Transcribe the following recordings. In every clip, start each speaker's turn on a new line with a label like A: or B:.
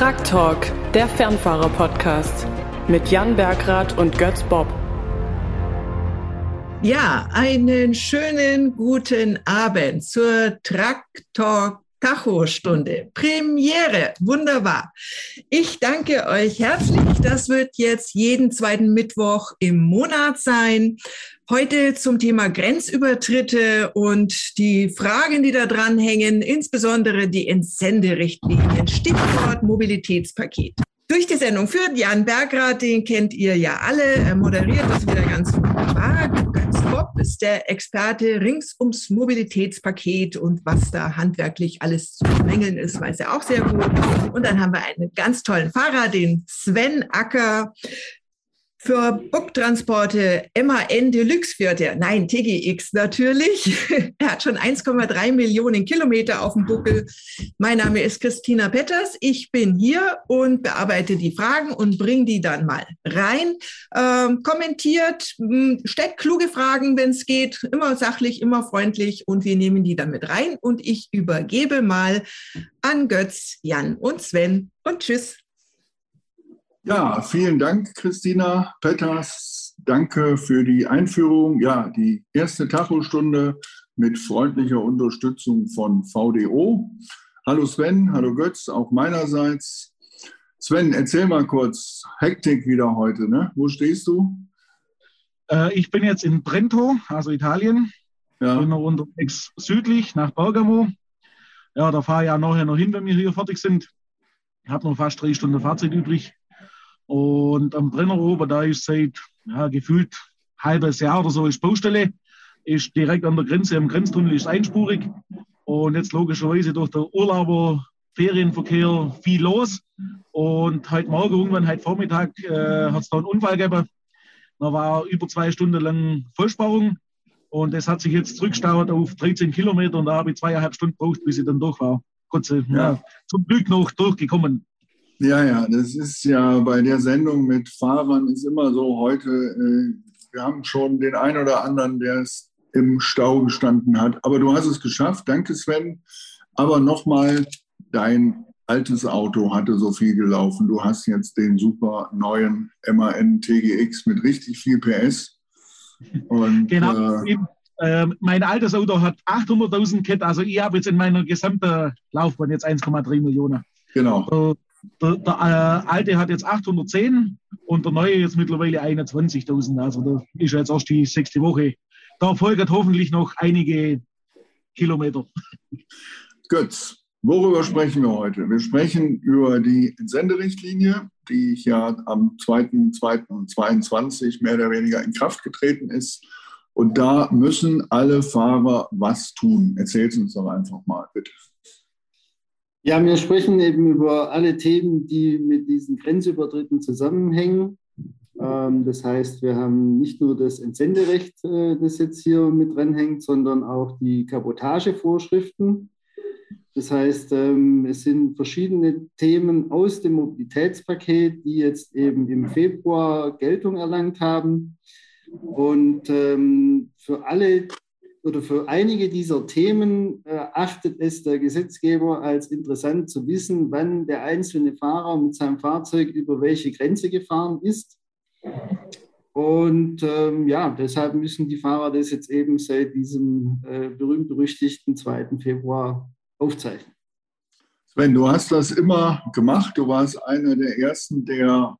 A: Truck Talk, der Fernfahrer-Podcast mit Jan Bergrath und Götz Bob.
B: Ja, einen schönen guten Abend zur Truck Talk Tacho-Stunde. Premiere. Wunderbar. Ich danke euch herzlich. Das wird jetzt jeden zweiten Mittwoch im Monat sein. Heute zum Thema Grenzübertritte und die Fragen, die da dranhängen, insbesondere die Entsenderichtlinien. Stichwort Mobilitätspaket. Durch die Sendung führt Jan Bergrath, den kennt ihr ja alle, er moderiert das wieder ganz wunderbar. Götz Bob ist der Experte rings ums Mobilitätspaket und was da handwerklich alles zu bemängeln ist, weiß er auch sehr gut. Und dann haben wir einen ganz tollen Fahrer, den Sven Acker, für Booktransporte MAN Deluxe führt er. Nein, TGX natürlich. er hat schon 1,3 Millionen Kilometer auf dem Buckel. Mein Name ist Christina Petters. Ich bin hier und bearbeite die Fragen und bringe die dann mal rein. Ähm, kommentiert, hm, stellt kluge Fragen, wenn es geht. Immer sachlich, immer freundlich und wir nehmen die dann mit rein. Und ich übergebe mal an Götz, Jan und Sven und tschüss.
C: Ja, vielen Dank, Christina Petters. Danke für die Einführung. Ja, die erste Tachostunde mit freundlicher Unterstützung von VDO. Hallo Sven, hallo Götz, auch meinerseits. Sven, erzähl mal kurz, Hektik wieder heute, ne? Wo stehst du?
D: Äh, ich bin jetzt in Trento, also Italien. Ja. Bin noch unterwegs südlich nach Bergamo. Ja, da fahre ich ja nachher noch hin, wenn wir hier fertig sind. Ich habe noch fast drei Stunden Fahrzeit übrig. Und am Brennerober, da ist seit ja, gefühlt halbes Jahr oder so ist Baustelle, ist direkt an der Grenze, am Grenztunnel ist einspurig. Und jetzt logischerweise durch den Urlauber Ferienverkehr viel los. Und heute Morgen, irgendwann heute Vormittag, äh, hat es da einen Unfall gegeben. Da war über zwei Stunden lang Vollsparung. Und das hat sich jetzt zurückgestaut auf 13 Kilometer. Und da habe ich zweieinhalb Stunden gebraucht, bis ich dann durch war. Gott sei Dank, ja. zum Glück noch durchgekommen.
C: Ja, ja, das ist ja bei der Sendung mit Fahrern ist immer so heute, äh, wir haben schon den einen oder anderen, der es im Stau gestanden hat. Aber du hast es geschafft. Danke, Sven. Aber nochmal, dein altes Auto hatte so viel gelaufen. Du hast jetzt den super neuen MAN TGX mit richtig viel PS.
D: Und, genau. Äh, äh, mein altes Auto hat 800.000 Kit. Also ich habe jetzt in meiner gesamten Laufbahn jetzt 1,3 Millionen.
C: Genau.
D: Der, der äh, alte hat jetzt 810 und der neue jetzt mittlerweile 21.000. Also da ist jetzt erst die sechste Woche. Da folgt hoffentlich noch einige Kilometer.
C: Götz, worüber sprechen wir heute? Wir sprechen über die Entsenderichtlinie, die ja am 2.2.22 mehr oder weniger in Kraft getreten ist. Und da müssen alle Fahrer was tun. Erzählt uns doch einfach mal, bitte.
E: Ja, wir sprechen eben über alle Themen, die mit diesen Grenzübertritten zusammenhängen. Ähm, das heißt, wir haben nicht nur das Entsenderecht, äh, das jetzt hier mit dranhängt, sondern auch die Kabotagevorschriften. Das heißt, ähm, es sind verschiedene Themen aus dem Mobilitätspaket, die jetzt eben im Februar Geltung erlangt haben. Und ähm, für alle oder für einige dieser Themen äh, achtet es der Gesetzgeber als interessant zu wissen, wann der einzelne Fahrer mit seinem Fahrzeug über welche Grenze gefahren ist. Und ähm, ja, deshalb müssen die Fahrer das jetzt eben seit diesem äh, berühmt-berüchtigten 2. Februar aufzeichnen.
C: Sven, du hast das immer gemacht. Du warst einer der Ersten, der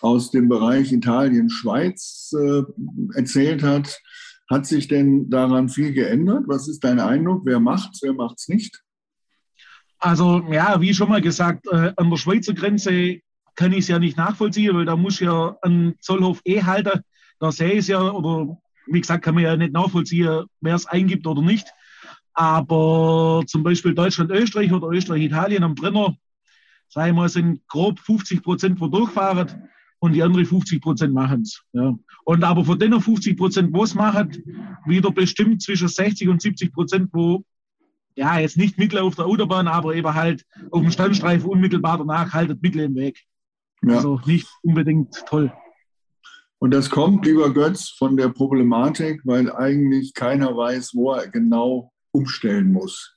C: aus dem Bereich Italien, Schweiz äh, erzählt hat. Hat sich denn daran viel geändert? Was ist dein Eindruck? Wer macht's, wer macht's nicht?
D: Also, ja, wie schon mal gesagt, äh, an der Schweizer Grenze kann ich es ja nicht nachvollziehen, weil da muss ja ein Zollhof eh halten. Da sehe ich es ja, oder wie gesagt, kann man ja nicht nachvollziehen, wer es eingibt oder nicht. Aber zum Beispiel Deutschland, Österreich oder Österreich, Italien am Brenner, sage ich mal, sind grob 50 Prozent, wo durchfahren und die anderen 50 Prozent machen es. Ja. Und aber von den 50 Prozent, wo es machen, wieder bestimmt zwischen 60 und 70 Prozent, wo ja jetzt nicht mittel auf der Autobahn, aber eben halt auf dem Standstreifen unmittelbar danach haltet mittel im Weg. Ja. Also nicht unbedingt toll.
C: Und das kommt, lieber Götz, von der Problematik, weil eigentlich keiner weiß, wo er genau umstellen muss.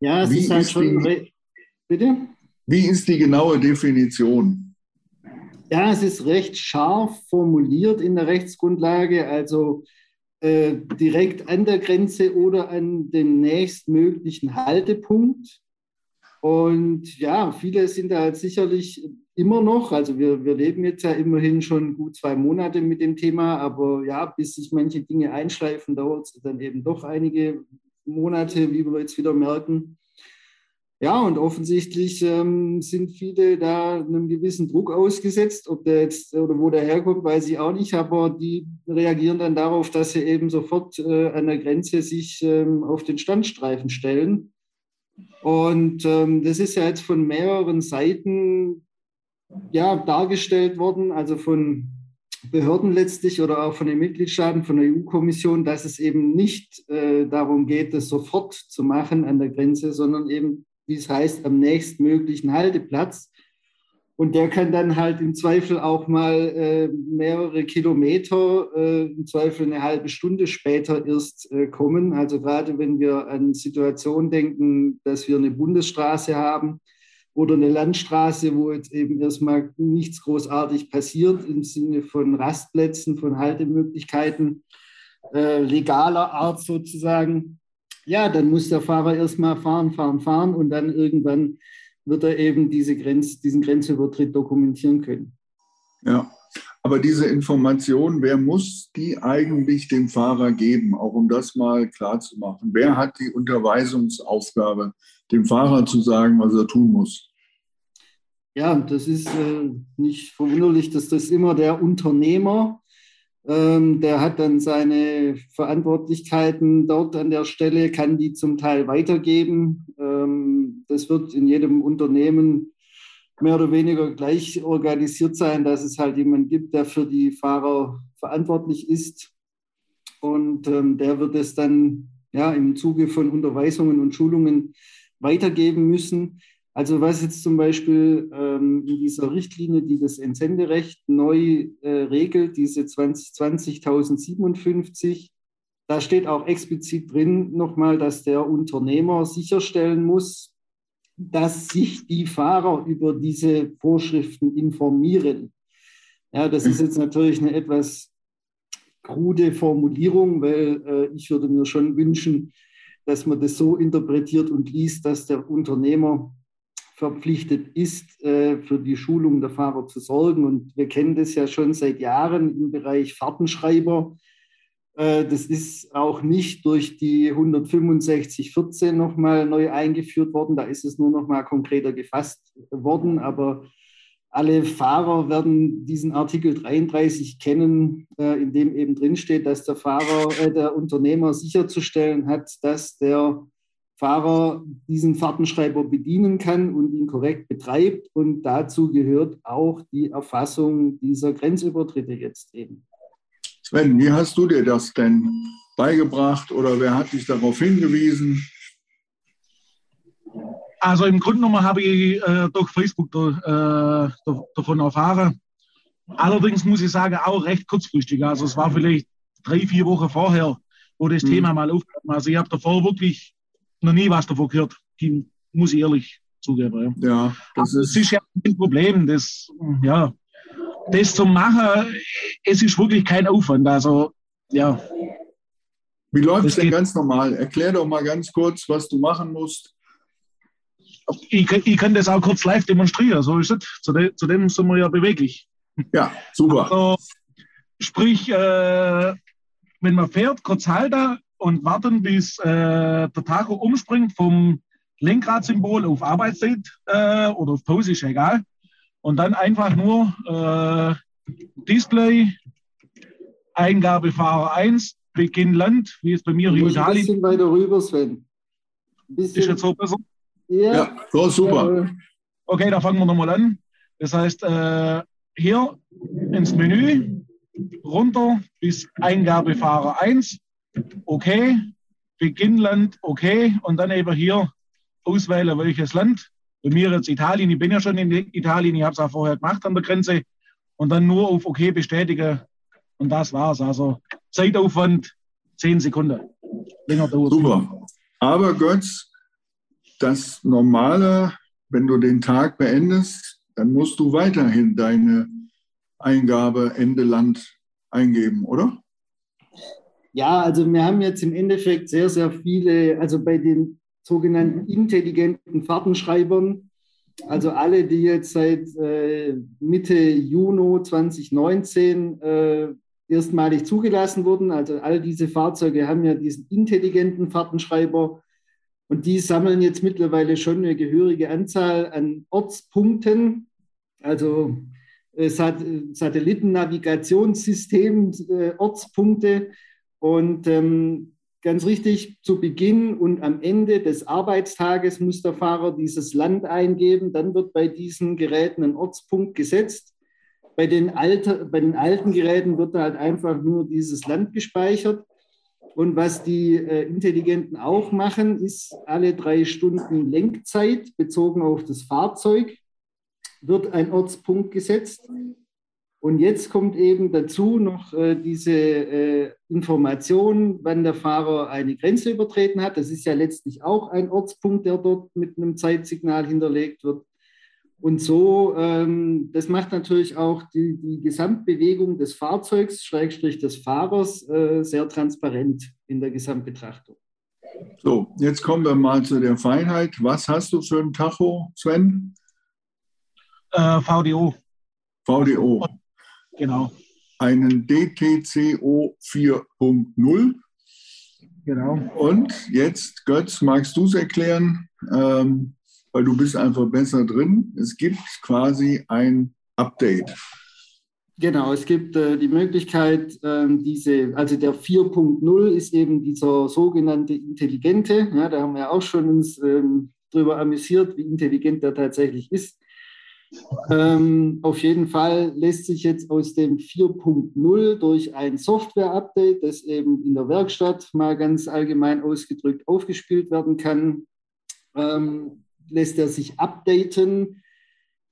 E: Ja, es Wie ist halt schon. Die, bitte?
C: Wie ist die genaue Definition?
E: Ja, es ist recht scharf formuliert in der Rechtsgrundlage, also äh, direkt an der Grenze oder an dem nächstmöglichen Haltepunkt. Und ja, viele sind da sicherlich immer noch, also wir, wir leben jetzt ja immerhin schon gut zwei Monate mit dem Thema, aber ja, bis sich manche Dinge einschleifen, dauert es dann eben doch einige Monate, wie wir jetzt wieder merken. Ja, und offensichtlich ähm, sind viele da einem gewissen Druck ausgesetzt. Ob der jetzt oder wo der herkommt, weiß ich auch nicht, aber die reagieren dann darauf, dass sie eben sofort äh, an der Grenze sich ähm, auf den Standstreifen stellen. Und ähm, das ist ja jetzt von mehreren Seiten ja, dargestellt worden, also von Behörden letztlich oder auch von den Mitgliedstaaten, von der EU-Kommission, dass es eben nicht äh, darum geht, das sofort zu machen an der Grenze, sondern eben, wie es heißt, am nächstmöglichen Halteplatz. Und der kann dann halt im Zweifel auch mal äh, mehrere Kilometer, äh, im Zweifel eine halbe Stunde später erst äh, kommen. Also gerade wenn wir an Situationen denken, dass wir eine Bundesstraße haben oder eine Landstraße, wo jetzt eben erstmal nichts großartig passiert im Sinne von Rastplätzen, von Haltemöglichkeiten, äh, legaler Art sozusagen. Ja, dann muss der Fahrer erstmal fahren, fahren, fahren und dann irgendwann wird er eben diese Grenz, diesen Grenzübertritt dokumentieren können.
C: Ja, aber diese Information, wer muss die eigentlich dem Fahrer geben, auch um das mal klar zu machen? Wer hat die Unterweisungsaufgabe, dem Fahrer zu sagen, was er tun muss?
E: Ja, das ist äh, nicht verwunderlich, dass das immer der Unternehmer der hat dann seine Verantwortlichkeiten dort an der Stelle, kann die zum Teil weitergeben. Ähm, das wird in jedem Unternehmen mehr oder weniger gleich organisiert sein, dass es halt jemanden gibt, der für die Fahrer verantwortlich ist. Und ähm, der wird es dann ja, im Zuge von Unterweisungen und Schulungen weitergeben müssen. Also was jetzt zum Beispiel ähm, in dieser Richtlinie, die das Entsenderecht neu äh, regelt, diese 20.057, da steht auch explizit drin nochmal, dass der Unternehmer sicherstellen muss, dass sich die Fahrer über diese Vorschriften informieren. Ja, das ist jetzt natürlich eine etwas krude Formulierung, weil äh, ich würde mir schon wünschen, dass man das so interpretiert und liest, dass der Unternehmer verpflichtet ist, äh, für die Schulung der Fahrer zu sorgen. Und wir kennen das ja schon seit Jahren im Bereich Fahrtenschreiber. Äh, das ist auch nicht durch die 165.14 nochmal neu eingeführt worden. Da ist es nur nochmal konkreter gefasst worden. Aber alle Fahrer werden diesen Artikel 33 kennen, äh, in dem eben drinsteht, dass der Fahrer, der Unternehmer sicherzustellen hat, dass der Fahrer diesen Fahrtenschreiber bedienen kann und ihn korrekt betreibt. Und dazu gehört auch die Erfassung dieser Grenzübertritte jetzt eben.
C: Sven, wie hast du dir das denn beigebracht oder wer hat dich darauf hingewiesen?
D: Also im Grunde genommen habe ich äh, durch Facebook äh, davon erfahren. Allerdings muss ich sagen, auch recht kurzfristig. Also es war vielleicht drei, vier Wochen vorher, wo das mhm. Thema mal aufkam. Also ich habe davor wirklich noch nie was davon gehört, muss ich ehrlich zugeben.
C: Ja, ja
D: das, ist, das ist ja ein Problem. Das, ja, das zu machen, es ist wirklich kein Aufwand. Also, ja.
C: Wie läuft es denn ganz normal? Erklär doch mal ganz kurz, was du machen musst.
D: Ich, ich kann das auch kurz live demonstrieren, so ist es. Zu, de, zu dem sind wir ja beweglich.
C: Ja, super. Also,
D: sprich, äh, wenn man fährt, kurz halten, warten, bis äh, der Tacho umspringt vom Lenkradsymbol auf Arbeitszeit äh, oder auf Pause, ist egal. Und dann einfach nur äh, Display, Eingabe Fahrer 1, Beginn Land, wie es bei mir
E: in Italien. Ein bisschen weiter rüber, Sven.
D: Ist jetzt so besser?
C: Ja, ja so super.
D: Okay, da fangen wir nochmal an. Das heißt, äh, hier ins Menü, runter bis Eingabe Fahrer 1 okay, Beginnland, okay, und dann eben hier auswählen, welches Land. Bei mir jetzt Italien, ich bin ja schon in Italien, ich habe es auch vorher gemacht an der Grenze. Und dann nur auf OK bestätigen und das war's. Also Zeitaufwand 10 Sekunden.
C: Länger dauert Super. Aber Götz, das normale wenn du den Tag beendest, dann musst du weiterhin deine Eingabe Ende Land eingeben, oder?
E: Ja, also wir haben jetzt im Endeffekt sehr, sehr viele, also bei den sogenannten intelligenten Fahrtenschreibern, also alle, die jetzt seit äh, Mitte Juni 2019 äh, erstmalig zugelassen wurden, also all diese Fahrzeuge haben ja diesen intelligenten Fahrtenschreiber und die sammeln jetzt mittlerweile schon eine gehörige Anzahl an Ortspunkten, also äh, Sat Satellitennavigationssystem, äh, Ortspunkte. Und ähm, ganz richtig, zu Beginn und am Ende des Arbeitstages muss der Fahrer dieses Land eingeben. Dann wird bei diesen Geräten ein Ortspunkt gesetzt. Bei den, Alter, bei den alten Geräten wird halt einfach nur dieses Land gespeichert. Und was die äh, Intelligenten auch machen, ist alle drei Stunden Lenkzeit bezogen auf das Fahrzeug wird ein Ortspunkt gesetzt. Und jetzt kommt eben dazu noch äh, diese äh, Information, wann der Fahrer eine Grenze übertreten hat. Das ist ja letztlich auch ein Ortspunkt, der dort mit einem Zeitsignal hinterlegt wird. Und so, ähm, das macht natürlich auch die, die Gesamtbewegung des Fahrzeugs, Schrägstrich des Fahrers, äh, sehr transparent in der Gesamtbetrachtung.
C: So, jetzt kommen wir mal zu der Feinheit. Was hast du für ein Tacho, Sven?
D: Äh, VDO.
C: VDO.
D: Genau.
C: Einen DTCO 4.0.
D: Genau.
C: Und jetzt, Götz, magst du es erklären? Ähm, weil du bist einfach besser drin. Es gibt quasi ein Update.
E: Genau, es gibt äh, die Möglichkeit, ähm, diese, also der 4.0 ist eben dieser sogenannte Intelligente. Ja, da haben wir auch schon uns ähm, darüber amüsiert, wie intelligent der tatsächlich ist. Ähm, auf jeden Fall lässt sich jetzt aus dem 4.0 durch ein Software-Update, das eben in der Werkstatt mal ganz allgemein ausgedrückt aufgespielt werden kann, ähm, lässt er sich updaten.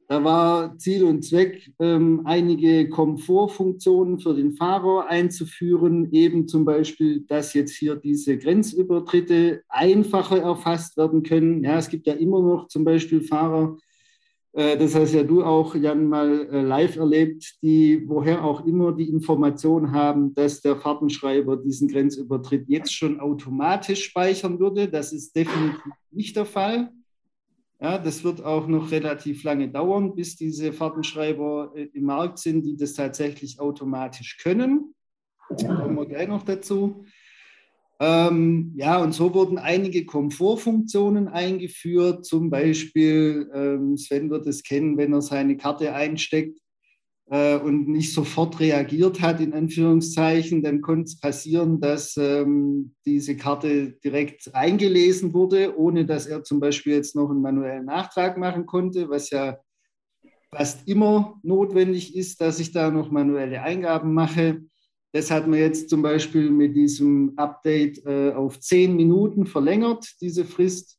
E: Da war Ziel und Zweck, ähm, einige Komfortfunktionen für den Fahrer einzuführen, eben zum Beispiel, dass jetzt hier diese Grenzübertritte einfacher erfasst werden können. Ja, es gibt ja immer noch zum Beispiel Fahrer, das hast ja du auch, Jan, mal äh, live erlebt, die woher auch immer die Information haben, dass der Fahrtenschreiber diesen Grenzübertritt jetzt schon automatisch speichern würde. Das ist definitiv nicht der Fall. Ja, das wird auch noch relativ lange dauern, bis diese Fahrtenschreiber äh, im Markt sind, die das tatsächlich automatisch können. Da kommen wir gleich noch dazu. Ähm, ja, und so wurden einige Komfortfunktionen eingeführt. Zum Beispiel, ähm, Sven wird es kennen, wenn er seine Karte einsteckt äh, und nicht sofort reagiert hat, in Anführungszeichen, dann konnte es passieren, dass ähm, diese Karte direkt eingelesen wurde, ohne dass er zum Beispiel jetzt noch einen manuellen Nachtrag machen konnte, was ja fast immer notwendig ist, dass ich da noch manuelle Eingaben mache. Das hat man jetzt zum Beispiel mit diesem Update äh, auf zehn Minuten verlängert, diese Frist.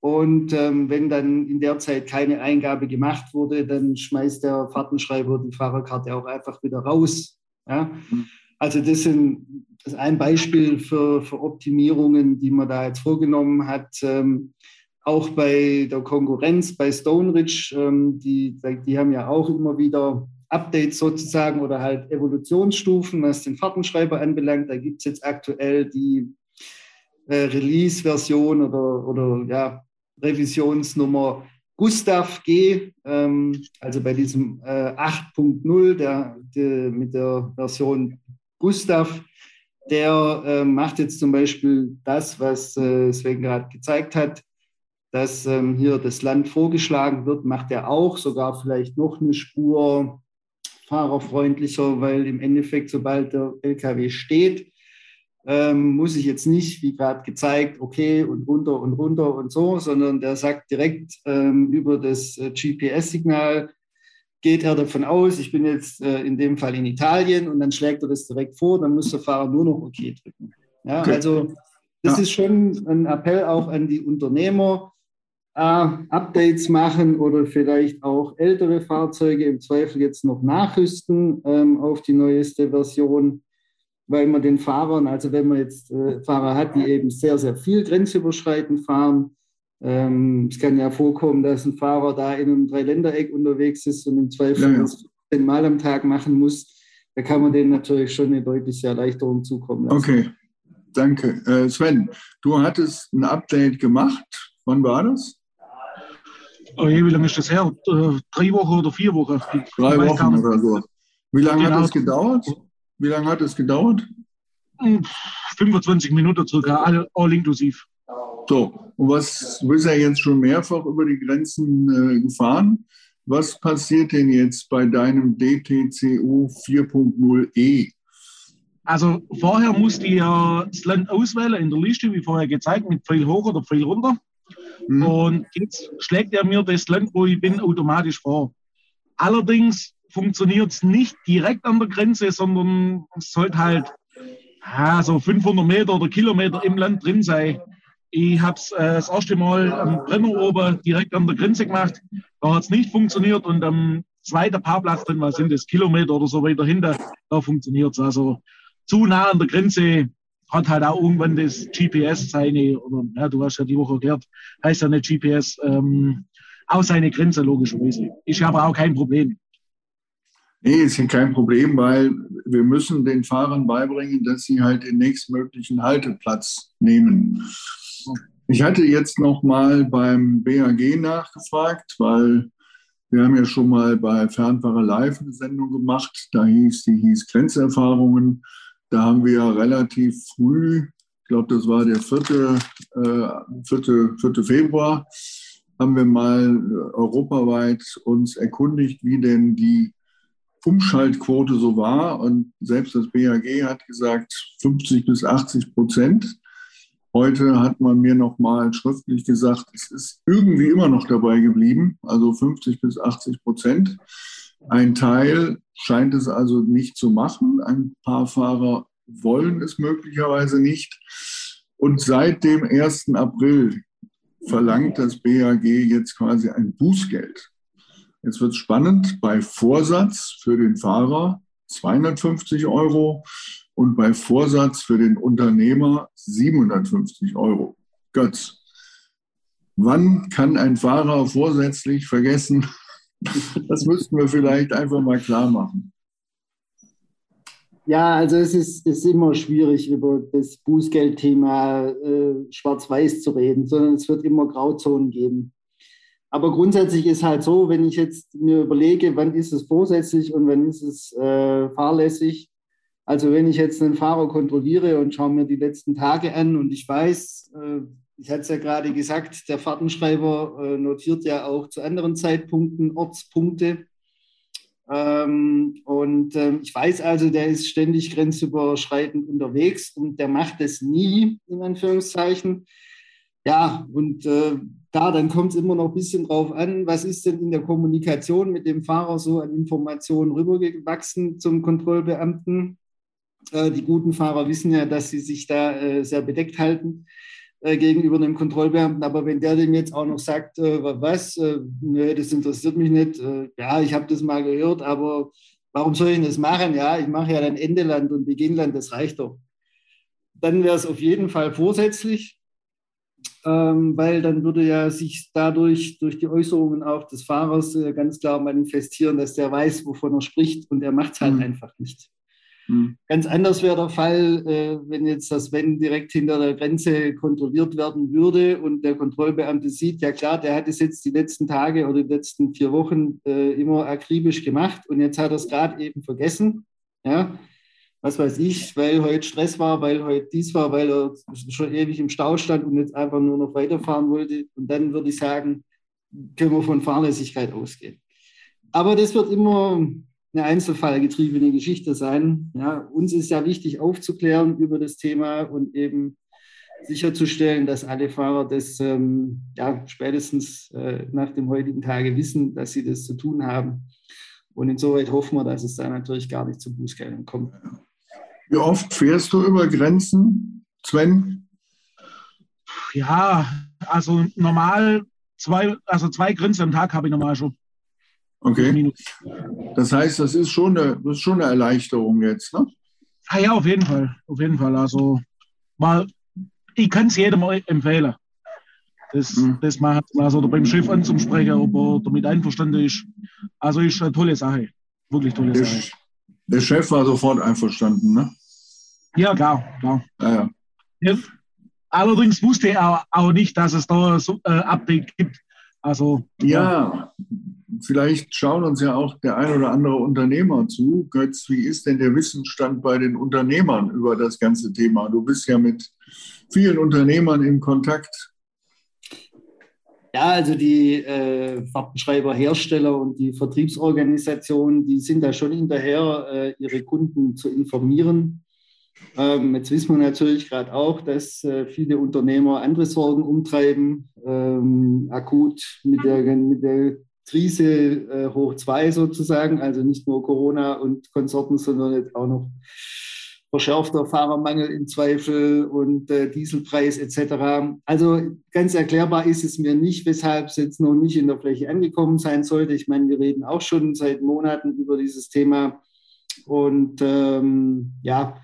E: Und ähm, wenn dann in der Zeit keine Eingabe gemacht wurde, dann schmeißt der Fahrtenschreiber die Fahrerkarte auch einfach wieder raus. Ja? Mhm. Also das, sind, das ist ein Beispiel für, für Optimierungen, die man da jetzt vorgenommen hat. Ähm, auch bei der Konkurrenz, bei Stone Ridge, ähm, die, die haben ja auch immer wieder Updates sozusagen oder halt Evolutionsstufen, was den Fahrtenschreiber anbelangt. Da gibt es jetzt aktuell die äh, Release-Version oder, oder ja, Revisionsnummer Gustav G, ähm, also bei diesem äh, 8.0 der, der, mit der Version Gustav, der äh, macht jetzt zum Beispiel das, was äh, Sven gerade gezeigt hat, dass ähm, hier das Land vorgeschlagen wird, macht er auch, sogar vielleicht noch eine Spur fahrerfreundlicher, weil im Endeffekt, sobald der LKW steht, ähm, muss ich jetzt nicht, wie gerade gezeigt, okay und runter und runter und so, sondern der sagt direkt ähm, über das äh, GPS-Signal, geht er davon aus, ich bin jetzt äh, in dem Fall in Italien und dann schlägt er das direkt vor, dann muss der Fahrer nur noch OK drücken. Ja, okay. Also das ja. ist schon ein Appell auch an die Unternehmer, Updates machen oder vielleicht auch ältere Fahrzeuge im Zweifel jetzt noch nachrüsten ähm, auf die neueste Version, weil man den Fahrern, also wenn man jetzt äh, Fahrer hat, die eben sehr, sehr viel grenzüberschreitend fahren, Ähm, es kann ja vorkommen, dass ein Fahrer da in einem Dreiländereck unterwegs ist und im Zweifel ja, ja. das Mal am Tag machen muss. Da kann man denen natürlich schon eine deutliche Erleichterung zukommen
C: lassen. Okay, danke. Äh, Sven, du hattest ein Update gemacht. Wann war das?
D: Oh je, wie lange ist das her? Äh, drei Wochen oder vier Wochen?
C: Drei Wochen oder so. Wie lange genau. hat es gedauert? Wie lange hat es gedauert?
D: 25 hm, Minuten circa, all, all inklusiv.
C: So, und was, du bist ja jetzt schon mehrfach über die Grenzen äh, gefahren. Was passiert denn jetzt bei deinem DTCU 4.0e?
D: Also vorher musste ich ja das Land auswählen in der Liste, wie vorher gezeigt, mit Pfeil hoch oder Pfeil runter. Mhm. Und jetzt schlägt er mir das Land, wo ich bin, automatisch vor. Allerdings funktioniert es nicht direkt an der Grenze, sondern es sollte halt ja, so 500 Meter oder Kilometer im Land drin sein. Ich habe es äh, das erste Mal am Brenner oben direkt an der Grenze gemacht. Da hat es nicht funktioniert und am zweiten Parkplatz drin, was sind das, Kilometer oder so weiter hinter, da funktioniert es. Also zu nah an der Grenze hat halt auch irgendwann das GPS seine, oder ja, du hast ja die Woche erklärt, heißt ja nicht GPS, ähm, auch seine Grenze logischerweise. Ist aber auch kein Problem.
C: Nee, ist kein Problem, weil wir müssen den Fahrern beibringen, dass sie halt den nächstmöglichen Halteplatz nehmen. Ich hatte jetzt noch mal beim BAG nachgefragt, weil wir haben ja schon mal bei Fernfahrer Live eine Sendung gemacht. Da hieß die hieß Grenzerfahrungen. Da haben wir relativ früh, ich glaube, das war der 4. Äh, 4. 4. Februar, haben wir mal europaweit uns erkundigt, wie denn die Umschaltquote so war. Und selbst das BAG hat gesagt 50 bis 80 Prozent. Heute hat man mir noch mal schriftlich gesagt, es ist irgendwie immer noch dabei geblieben, also 50 bis 80 Prozent. Ein Teil scheint es also nicht zu machen. Ein paar Fahrer wollen es möglicherweise nicht. Und seit dem 1. April verlangt das BAG jetzt quasi ein Bußgeld. Jetzt wird es spannend. Bei Vorsatz für den Fahrer 250 Euro und bei Vorsatz für den Unternehmer 750 Euro. Götz, wann kann ein Fahrer vorsätzlich vergessen, das müssten wir vielleicht einfach mal klar machen.
E: Ja, also es ist, ist immer schwierig, über das Bußgeldthema äh, schwarz-weiß zu reden, sondern es wird immer Grauzonen geben. Aber grundsätzlich ist halt so, wenn ich jetzt mir überlege, wann ist es vorsätzlich und wann ist es äh, fahrlässig. Also wenn ich jetzt einen Fahrer kontrolliere und schaue mir die letzten Tage an und ich weiß, äh, ich hatte es ja gerade gesagt, der Fahrtenschreiber äh, notiert ja auch zu anderen Zeitpunkten Ortspunkte. Ähm, und ähm, ich weiß also, der ist ständig grenzüberschreitend unterwegs und der macht es nie, in Anführungszeichen. Ja, und äh, da, dann kommt es immer noch ein bisschen drauf an, was ist denn in der Kommunikation mit dem Fahrer so an Informationen rübergewachsen zum Kontrollbeamten. Äh, die guten Fahrer wissen ja, dass sie sich da sehr bedeckt halten gegenüber einem Kontrollbeamten. Aber wenn der dem jetzt auch noch sagt, äh, was, äh, nö, das interessiert mich nicht, äh, ja, ich habe das mal gehört, aber warum soll ich das machen? Ja, ich mache ja dann Endeland und Beginnland, das reicht doch. Dann wäre es auf jeden Fall vorsätzlich, ähm, weil dann würde ja sich dadurch, durch die Äußerungen auch des Fahrers äh, ganz klar manifestieren, dass der weiß, wovon er spricht und er macht es halt mhm. einfach nicht. Mhm. Ganz anders wäre der Fall, äh, wenn jetzt das Wenn direkt hinter der Grenze kontrolliert werden würde und der Kontrollbeamte sieht, ja klar, der hat es jetzt die letzten Tage oder die letzten vier Wochen äh, immer akribisch gemacht und jetzt hat er es gerade eben vergessen. Ja, was weiß ich, weil heute Stress war, weil heute dies war, weil er schon ewig im Stau stand und jetzt einfach nur noch weiterfahren wollte. Und dann würde ich sagen, können wir von Fahrlässigkeit ausgehen. Aber das wird immer eine einzelfallgetriebene Geschichte sein. Ja, uns ist ja wichtig aufzuklären über das Thema und eben sicherzustellen, dass alle Fahrer das ähm, ja, spätestens äh, nach dem heutigen Tage wissen, dass sie das zu tun haben. Und insoweit hoffen wir, dass es da natürlich gar nicht zu Bußgeldern kommt.
C: Wie oft fährst du über Grenzen, Sven?
D: Ja, also normal zwei, also zwei Grenzen am Tag habe ich normal schon.
C: Okay. Das heißt, das ist schon eine, das ist schon eine Erleichterung jetzt, ne?
D: Ah ja, auf jeden Fall. Auf jeden Fall. Also mal, ich kann es jedem empfehlen. Das, mhm. das macht also beim Chef anzusprechen, ob er damit einverstanden ist. Also ist eine tolle Sache. Wirklich tolle
C: der,
D: Sache.
C: Der Chef war sofort einverstanden, ne?
D: Ja, klar, klar. Ja, ja. ja allerdings wusste er auch, auch nicht, dass es da so ein äh, Update gibt. Also,
C: ja, vielleicht schauen uns ja auch der ein oder andere Unternehmer zu. Götz, wie ist denn der Wissensstand bei den Unternehmern über das ganze Thema? Du bist ja mit vielen Unternehmern in Kontakt.
E: Ja, also die äh, Fahrtenschreiberhersteller und die Vertriebsorganisationen, die sind da schon hinterher, äh, ihre Kunden zu informieren. Ähm, jetzt wissen wir natürlich gerade auch, dass äh, viele Unternehmer andere Sorgen umtreiben, ähm, akut mit der, mit der Krise äh, hoch zwei sozusagen, also nicht nur Corona und Konsorten, sondern jetzt auch noch verschärfter Fahrermangel im Zweifel und äh, Dieselpreis etc. Also ganz erklärbar ist es mir nicht, weshalb es jetzt noch nicht in der Fläche angekommen sein sollte. Ich meine, wir reden auch schon seit Monaten über dieses Thema. Und ähm, ja,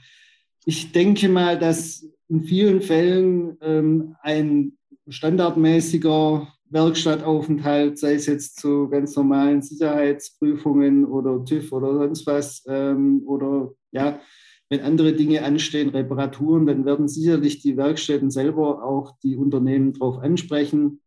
E: ich denke mal, dass in vielen Fällen ähm, ein standardmäßiger Werkstattaufenthalt, sei es jetzt zu ganz normalen Sicherheitsprüfungen oder TÜV oder sonst was, ähm, oder ja, wenn andere Dinge anstehen, Reparaturen, dann werden sicherlich die Werkstätten selber auch die Unternehmen darauf ansprechen.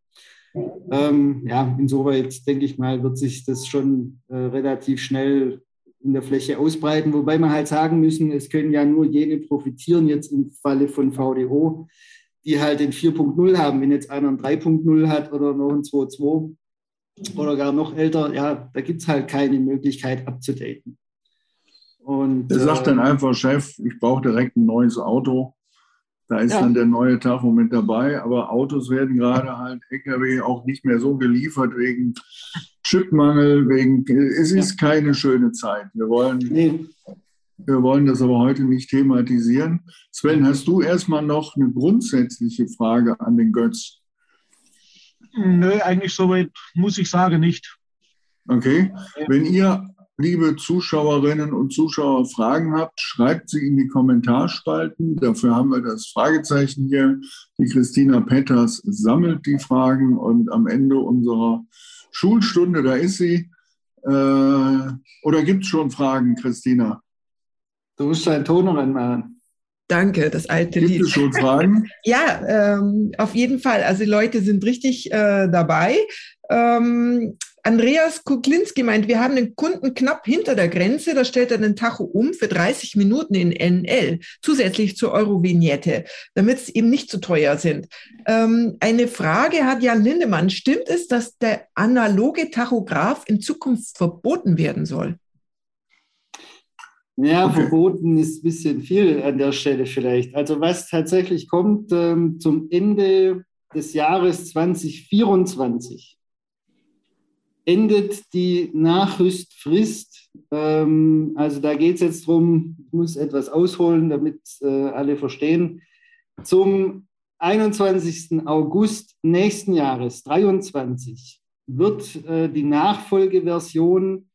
E: Ähm, ja, insoweit denke ich mal, wird sich das schon äh, relativ schnell in der Fläche ausbreiten, wobei wir halt sagen müssen, es können ja nur jene profitieren, jetzt im Falle von VDO, die halt den 4.0 haben. Wenn jetzt einer ein 3.0 hat oder noch ein 2.2 oder gar noch älter, ja, da gibt es halt keine Möglichkeit abzudaten.
C: Und, er sagt dann äh, einfach, Chef, ich brauche direkt ein neues Auto. Da ist ja. dann der neue Tacho mit dabei. Aber Autos werden gerade halt Lkw auch nicht mehr so geliefert wegen Chipmangel, wegen, es ist ja. keine schöne Zeit. Wir wollen, nee. Wir wollen das aber heute nicht thematisieren. Sven, hast du erstmal noch eine grundsätzliche Frage an den Götz?
D: Nö, eigentlich soweit muss ich sagen nicht.
C: Okay. Wenn ihr liebe Zuschauerinnen und Zuschauer Fragen habt, schreibt sie in die Kommentarspalten. Dafür haben wir das Fragezeichen hier. Die Christina Petters sammelt die Fragen und am Ende unserer Schulstunde, da ist sie. Äh, oder gibt es schon Fragen, Christina?
E: Du musst deinen Ton noch anmachen.
B: Danke, das alte
C: Gibt Lied. Es schon Fragen?
B: ja, ähm, auf jeden Fall. Also die Leute sind richtig äh, dabei. Ähm, Andreas Kuklinski meint, wir haben den Kunden knapp hinter der Grenze, da stellt er den Tacho um für 30 Minuten in NL, zusätzlich zur Euro-Vignette, damit es eben nicht zu teuer sind. Ähm, eine Frage hat Jan Lindemann, stimmt es, dass der analoge Tachograph in Zukunft verboten werden soll?
E: Ja, verboten ist ein bisschen viel an der Stelle vielleicht. Also was tatsächlich kommt ähm, zum Ende des Jahres 2024 endet die Nachrüstfrist. Ähm, also da geht es jetzt darum, ich muss etwas ausholen, damit äh, alle verstehen. Zum 21. August nächsten Jahres, 23, wird äh, die Nachfolgeversion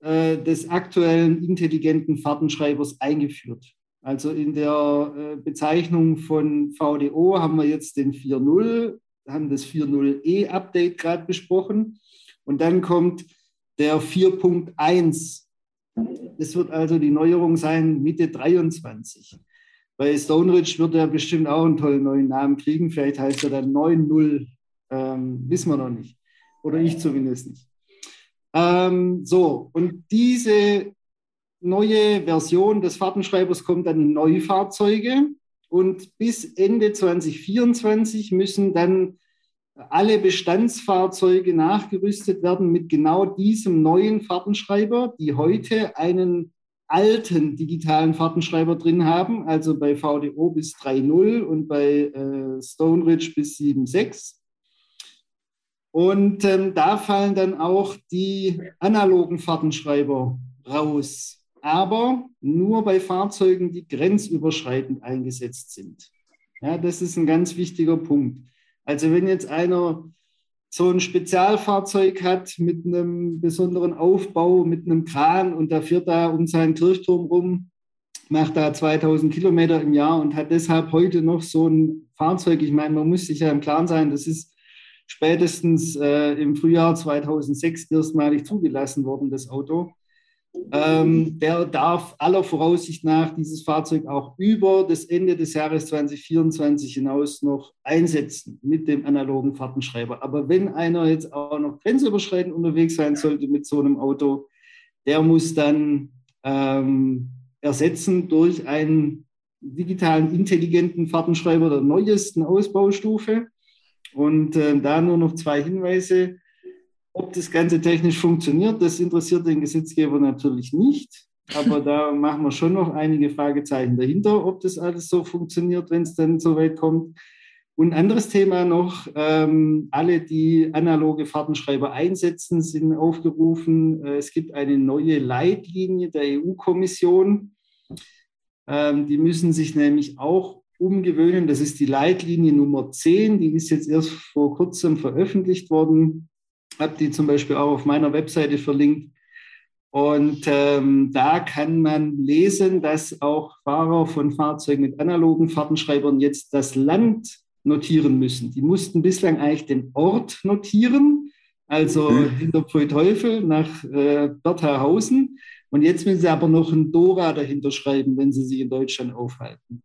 E: äh, des aktuellen intelligenten Fahrtenschreibers eingeführt. Also in der äh, Bezeichnung von VDO haben wir jetzt den 4.0, haben das 4.0e-Update gerade besprochen. Und dann kommt der 4.1. Das wird also die Neuerung sein Mitte 23. Bei Stone Ridge wird er bestimmt auch einen tollen neuen Namen kriegen. Vielleicht heißt er dann 9.0. Ähm, wissen wir noch nicht. Oder ich zumindest nicht. Ähm, so, und diese neue Version des Fahrtenschreibers kommt dann in Neufahrzeuge. Und bis Ende 2024 müssen dann alle Bestandsfahrzeuge nachgerüstet werden mit genau diesem neuen Fahrtenschreiber, die heute einen alten digitalen Fahrtenschreiber drin haben, also bei VDO bis 3.0 und bei äh, Stone Ridge bis 7.6. Und ähm, da fallen dann auch die analogen Fahrtenschreiber raus, aber nur bei Fahrzeugen, die grenzüberschreitend eingesetzt sind. Ja, das ist ein ganz wichtiger Punkt. Also wenn jetzt einer so ein Spezialfahrzeug hat mit einem besonderen Aufbau, mit einem Kran und der fährt da um seinen Kirchturm rum, macht da 2000 Kilometer im Jahr und hat deshalb heute noch so ein Fahrzeug. Ich meine, man muss sich ja im Klaren sein, das ist spätestens äh, im Frühjahr 2006 erstmalig zugelassen worden, das Auto. Ähm, der darf aller Voraussicht nach dieses Fahrzeug auch über das Ende des Jahres 2024 hinaus noch einsetzen mit dem analogen Fahrtenschreiber. Aber wenn einer jetzt auch noch grenzüberschreitend unterwegs sein sollte mit so einem Auto, der muss dann ähm, ersetzen durch einen digitalen intelligenten Fahrtenschreiber der neuesten Ausbaustufe. Und äh, da nur noch zwei Hinweise. Ob das Ganze technisch funktioniert, das interessiert den Gesetzgeber natürlich nicht. Aber da machen wir schon noch einige Fragezeichen dahinter, ob das alles so funktioniert, wenn es dann so weit kommt. Und ein anderes Thema noch, ähm, alle, die analoge Fahrtenschreiber einsetzen, sind aufgerufen. Äh, es gibt eine neue Leitlinie der EU-Kommission. Ähm, die müssen sich nämlich auch umgewöhnen. Das ist die Leitlinie Nummer 10. Die ist jetzt erst vor kurzem veröffentlicht worden habe die zum Beispiel auch auf meiner Webseite verlinkt. Und ähm, da kann man lesen, dass auch Fahrer von Fahrzeugen mit analogen Fahrtenschreibern jetzt das Land notieren müssen. Die mussten bislang eigentlich den Ort notieren, also mhm. hinter Pfeutteufel nach äh, Berthausen. Und jetzt müssen sie aber noch ein Dora dahinter schreiben, wenn sie sich in Deutschland aufhalten.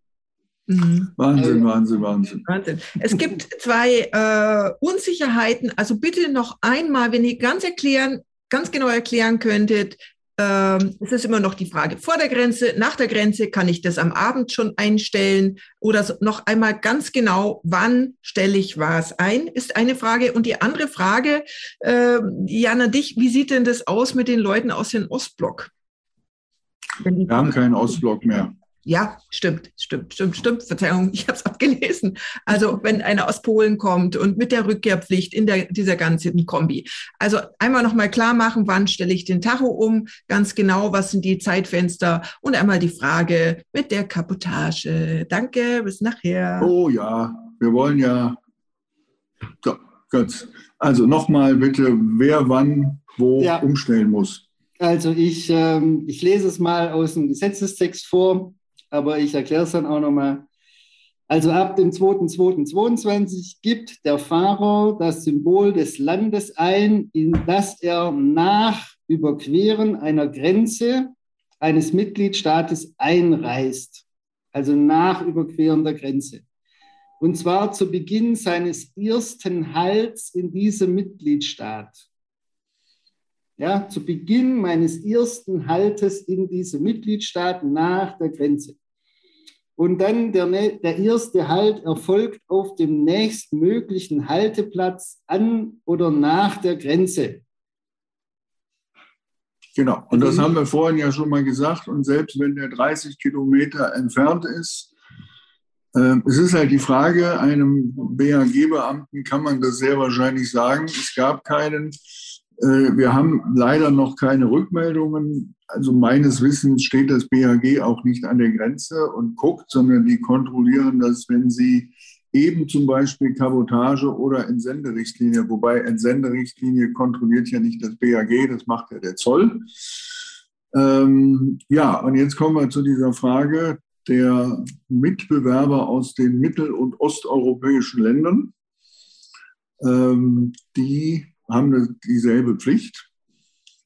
C: Mhm. Wahnsinn, Wahnsinn, Wahnsinn. Wahnsinn.
B: Es gibt zwei äh, Unsicherheiten. Also bitte noch einmal, wenn ihr ganz erklären, ganz genau erklären könntet, ähm, es ist immer noch die Frage vor der Grenze, nach der Grenze, kann ich das am Abend schon einstellen oder so, noch einmal ganz genau, wann stelle ich was ein, ist eine Frage. Und die andere Frage, äh, Jana, dich, wie sieht denn das aus mit den Leuten aus dem Ostblock?
C: Wir haben keinen Ostblock mehr.
B: Ja, stimmt, stimmt, stimmt, stimmt. Verzeihung, ich habe es abgelesen. Also wenn einer aus Polen kommt und mit der Rückkehrpflicht in der, dieser ganzen Kombi. Also einmal nochmal klar machen, wann stelle ich den Tacho um, ganz genau, was sind die Zeitfenster und einmal die Frage mit der Kaputage. Danke, bis nachher.
C: Oh ja, wir wollen ja. So, gut. Also nochmal bitte, wer wann wo ja. umstellen muss.
E: Also ich, ähm, ich lese es mal aus dem Gesetzestext vor aber ich erkläre es dann auch nochmal. Also ab dem 2.2.22 gibt der Fahrer das Symbol des Landes ein, in das er nach Überqueren einer Grenze eines Mitgliedstaates einreist. Also nach Überqueren der Grenze. Und zwar zu Beginn seines ersten Halts in diesem Mitgliedstaat. Ja, zu Beginn meines ersten Haltes in diesem Mitgliedstaat nach der Grenze. Und dann der, der erste Halt erfolgt auf dem nächstmöglichen Halteplatz an oder nach der Grenze.
C: Genau, und das haben wir vorhin ja schon mal gesagt. Und selbst wenn der 30 Kilometer entfernt ist, äh, es ist halt die Frage, einem BAG-Beamten kann man das sehr wahrscheinlich sagen. Es gab keinen. Äh, wir haben leider noch keine Rückmeldungen. Also meines Wissens steht das BAG auch nicht an der Grenze und guckt, sondern die kontrollieren das, wenn sie eben zum Beispiel Kabotage oder Entsenderichtlinie, wobei Entsenderichtlinie kontrolliert ja nicht das BAG, das macht ja der Zoll. Ähm, ja, und jetzt kommen wir zu dieser Frage der Mitbewerber aus den mittel- und osteuropäischen Ländern. Ähm, die haben dieselbe Pflicht.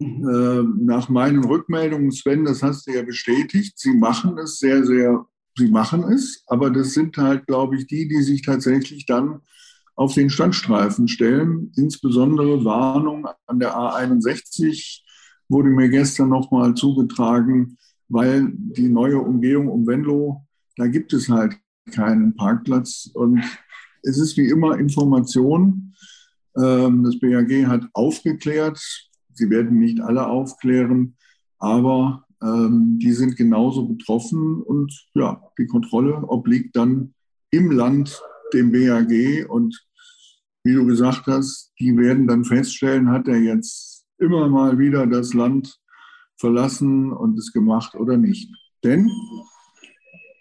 C: Äh, nach meinen Rückmeldungen, Sven, das hast du ja bestätigt, sie machen es sehr, sehr, sie machen es, aber das sind halt, glaube ich, die, die sich tatsächlich dann auf den Standstreifen stellen. Insbesondere Warnung an der A61 wurde mir gestern nochmal zugetragen, weil die neue Umgehung um Venlo, da gibt es halt keinen Parkplatz und es ist wie immer Information. Ähm, das BAG hat aufgeklärt. Sie werden nicht alle aufklären, aber ähm, die sind genauso betroffen und ja, die Kontrolle obliegt dann im Land dem BAG und wie du gesagt hast, die werden dann feststellen, hat er jetzt immer mal wieder das Land verlassen und es gemacht oder nicht. Denn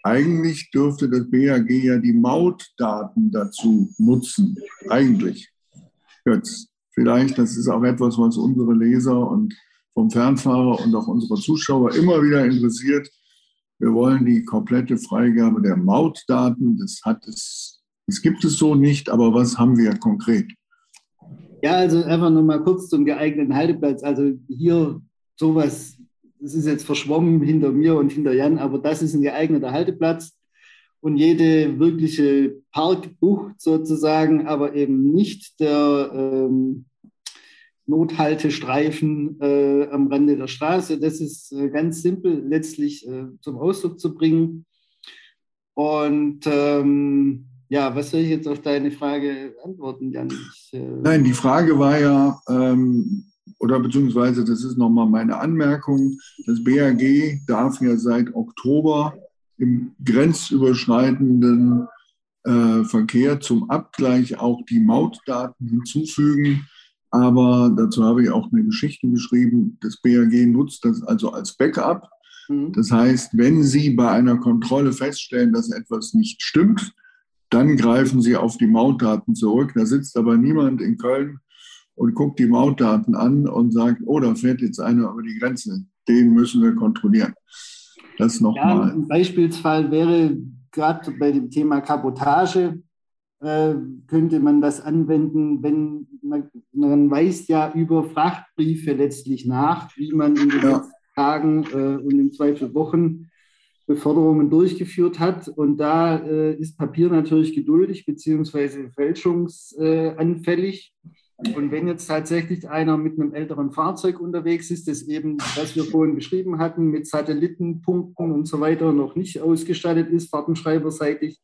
C: eigentlich dürfte das BAG ja die Mautdaten dazu nutzen. Eigentlich. Jetzt vielleicht, das ist auch etwas, was unsere Leser und vom Fernfahrer und auch unsere Zuschauer immer wieder interessiert. Wir wollen die komplette Freigabe der Mautdaten. Das hat es, das gibt es so nicht, aber was haben wir konkret?
E: Ja, also einfach nochmal kurz zum geeigneten Halteplatz. Also hier sowas, das ist jetzt verschwommen hinter mir und hinter Jan, aber das ist ein geeigneter Halteplatz. Und jede wirkliche Parkbucht sozusagen, aber eben nicht der ähm, Nothaltestreifen äh, am Rande der Straße. Das ist äh, ganz simpel letztlich äh, zum Ausdruck zu bringen. Und ähm, ja, was soll ich jetzt auf deine Frage antworten, Jan? Ich,
C: äh Nein, die Frage war ja, ähm, oder beziehungsweise das ist nochmal meine Anmerkung, das BAG darf ja seit Oktober im grenzüberschreitenden äh, Verkehr zum Abgleich auch die Mautdaten hinzufügen. Aber dazu habe ich auch eine Geschichte geschrieben. Das BAG nutzt das also als Backup. Mhm. Das heißt, wenn Sie bei einer Kontrolle feststellen, dass etwas nicht stimmt, dann greifen Sie auf die Mautdaten zurück. Da sitzt aber niemand in Köln und guckt die Mautdaten an und sagt, oh, da fährt jetzt einer über die Grenze. Den müssen wir kontrollieren. Das nochmal.
E: Ja, ein Beispielsfall wäre gerade bei dem Thema Kabotage, äh, könnte man das anwenden, wenn man, man weist ja über Frachtbriefe letztlich nach, wie man in den ja. Tagen äh, und im Zweifel Wochen Beförderungen durchgeführt hat. Und da äh, ist Papier natürlich geduldig beziehungsweise fälschungsanfällig. Und wenn jetzt tatsächlich einer mit einem älteren Fahrzeug unterwegs ist, das eben, was wir vorhin beschrieben hatten, mit Satellitenpunkten und so weiter noch nicht ausgestattet ist, fahrtenschreiberseitig,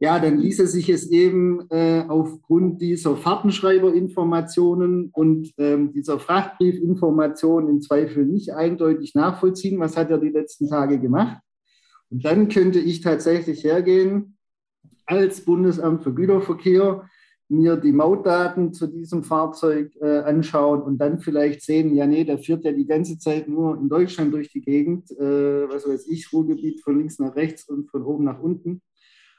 E: ja, dann ließe sich es eben äh, aufgrund dieser Fahrtenschreiberinformationen und ähm, dieser Frachtbriefinformation im Zweifel nicht eindeutig nachvollziehen, was hat er die letzten Tage gemacht. Und dann könnte ich tatsächlich hergehen als Bundesamt für Güterverkehr, mir die Mautdaten zu diesem Fahrzeug äh, anschauen und dann vielleicht sehen, ja, nee, der führt ja die ganze Zeit nur in Deutschland durch die Gegend, äh, was weiß ich, Ruhrgebiet von links nach rechts und von oben nach unten.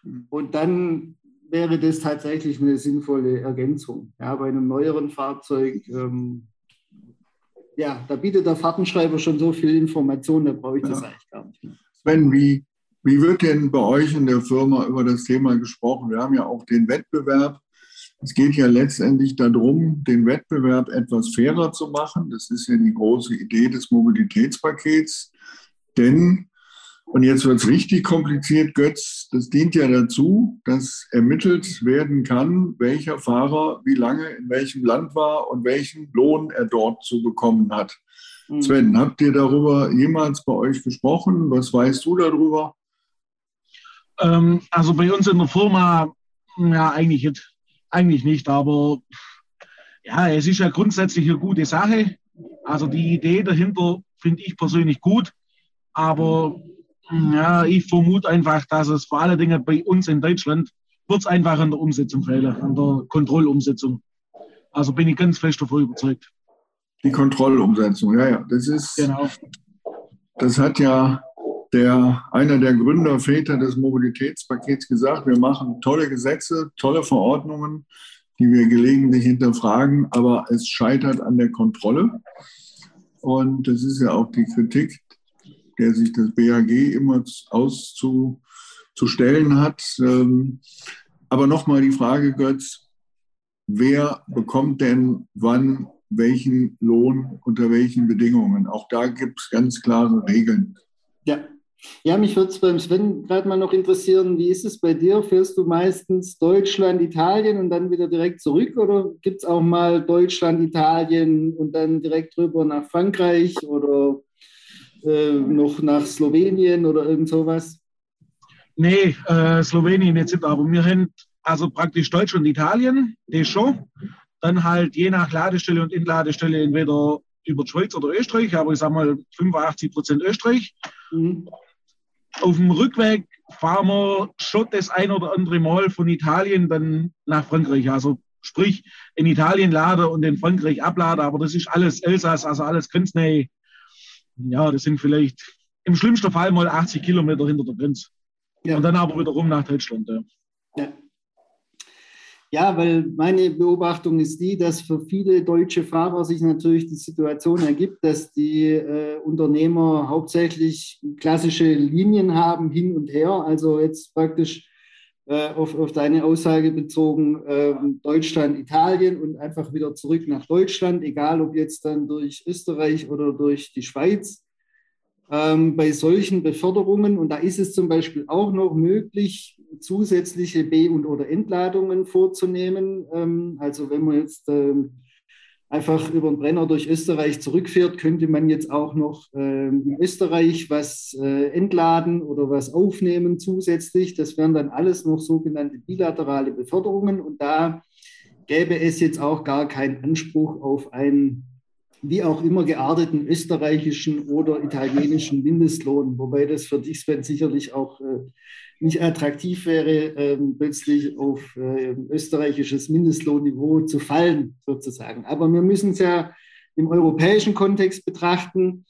E: Mhm. Und dann wäre das tatsächlich eine sinnvolle Ergänzung. Ja, bei einem neueren Fahrzeug, ähm, ja, da bietet der Fahrtenschreiber schon so viel Information, da brauche ich ja. das eigentlich gar nicht mehr.
C: Sven, wie, wie wird denn bei euch in der Firma über das Thema gesprochen? Wir haben ja auch den Wettbewerb. Es geht ja letztendlich darum, den Wettbewerb etwas fairer zu machen. Das ist ja die große Idee des Mobilitätspakets. Denn und jetzt wird es richtig kompliziert, Götz. Das dient ja dazu, dass ermittelt werden kann, welcher Fahrer wie lange in welchem Land war und welchen Lohn er dort zu bekommen hat. Mhm. Sven, habt ihr darüber jemals bei euch gesprochen? Was weißt du darüber?
D: Ähm, also bei uns in der Firma, ja, eigentlich, nicht, eigentlich nicht, aber ja, es ist ja grundsätzlich eine gute Sache. Also die Idee dahinter finde ich persönlich gut, aber ja, ich vermute einfach, dass es vor allen Dingen bei uns in Deutschland wird es einfach an der Umsetzung fehlen, an der Kontrollumsetzung. Also bin ich ganz fest davon überzeugt.
C: Die Kontrollumsetzung, ja, ja. Das ist, genau. das hat ja der, einer der Gründerväter des Mobilitätspakets gesagt, wir machen tolle Gesetze, tolle Verordnungen, die wir gelegentlich hinterfragen, aber es scheitert an der Kontrolle. Und das ist ja auch die Kritik, der sich das BAG immer auszustellen hat. Ähm, aber nochmal die Frage, Götz, wer bekommt denn wann welchen Lohn unter welchen Bedingungen? Auch da gibt es ganz klare Regeln.
E: Ja. Ja, mich würde es beim Sven gerade mal noch interessieren, wie ist es bei dir? Fährst du meistens Deutschland, Italien und dann wieder direkt zurück oder gibt es auch mal Deutschland, Italien und dann direkt rüber nach Frankreich oder äh, noch nach Slowenien oder irgend sowas?
D: Nee, äh, Slowenien jetzt nicht, aber wir haben also praktisch Deutschland und Italien, das schon. Dann halt je nach Ladestelle und Inladestelle entweder über die Schweiz oder Österreich, aber ich sage mal 85 Prozent Österreich. Mhm. Auf dem Rückweg fahren wir schon das ein oder andere Mal von Italien dann nach Frankreich. Also sprich in Italien lade und in Frankreich ablade, aber das ist alles Elsass, also alles grenznähe ja, das sind vielleicht im schlimmsten Fall mal 80 Kilometer hinter der Grenze. Ja. Und dann aber wieder rum nach Deutschland. Ja.
E: ja. Ja, weil meine Beobachtung ist die, dass für viele deutsche Fahrer sich natürlich die Situation ergibt, dass die äh, Unternehmer hauptsächlich klassische Linien haben, hin und her. Also jetzt praktisch äh, auf, auf deine Aussage bezogen, äh, Deutschland, Italien und einfach wieder zurück nach Deutschland, egal ob jetzt dann durch Österreich oder durch die Schweiz. Ähm, bei solchen Beförderungen, und da ist es zum Beispiel auch noch möglich, zusätzliche B- und oder Entladungen vorzunehmen. Ähm, also wenn man jetzt ähm, einfach über den Brenner durch Österreich zurückfährt, könnte man jetzt auch noch äh, in Österreich was äh, entladen oder was aufnehmen zusätzlich. Das wären dann alles noch sogenannte bilaterale Beförderungen und da gäbe es jetzt auch gar keinen Anspruch auf einen wie auch immer gearteten österreichischen oder italienischen Mindestlohn, wobei das für dich, Sven, sicherlich auch äh, nicht attraktiv wäre, ähm, plötzlich auf äh, österreichisches Mindestlohnniveau zu fallen, sozusagen. Aber wir müssen es ja im europäischen Kontext betrachten.